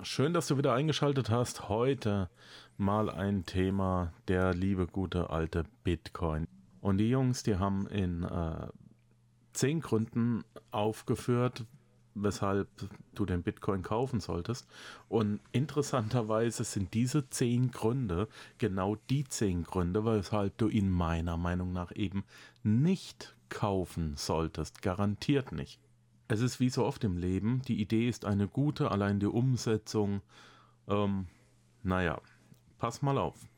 Schön, dass du wieder eingeschaltet hast. Heute mal ein Thema der liebe gute alte Bitcoin. Und die Jungs, die haben in äh, zehn Gründen aufgeführt, weshalb du den Bitcoin kaufen solltest. Und interessanterweise sind diese zehn Gründe genau die zehn Gründe, weshalb du ihn meiner Meinung nach eben nicht kaufen solltest. Garantiert nicht. Es ist wie so oft im Leben, die Idee ist eine gute, allein die Umsetzung, ähm, naja, pass mal auf.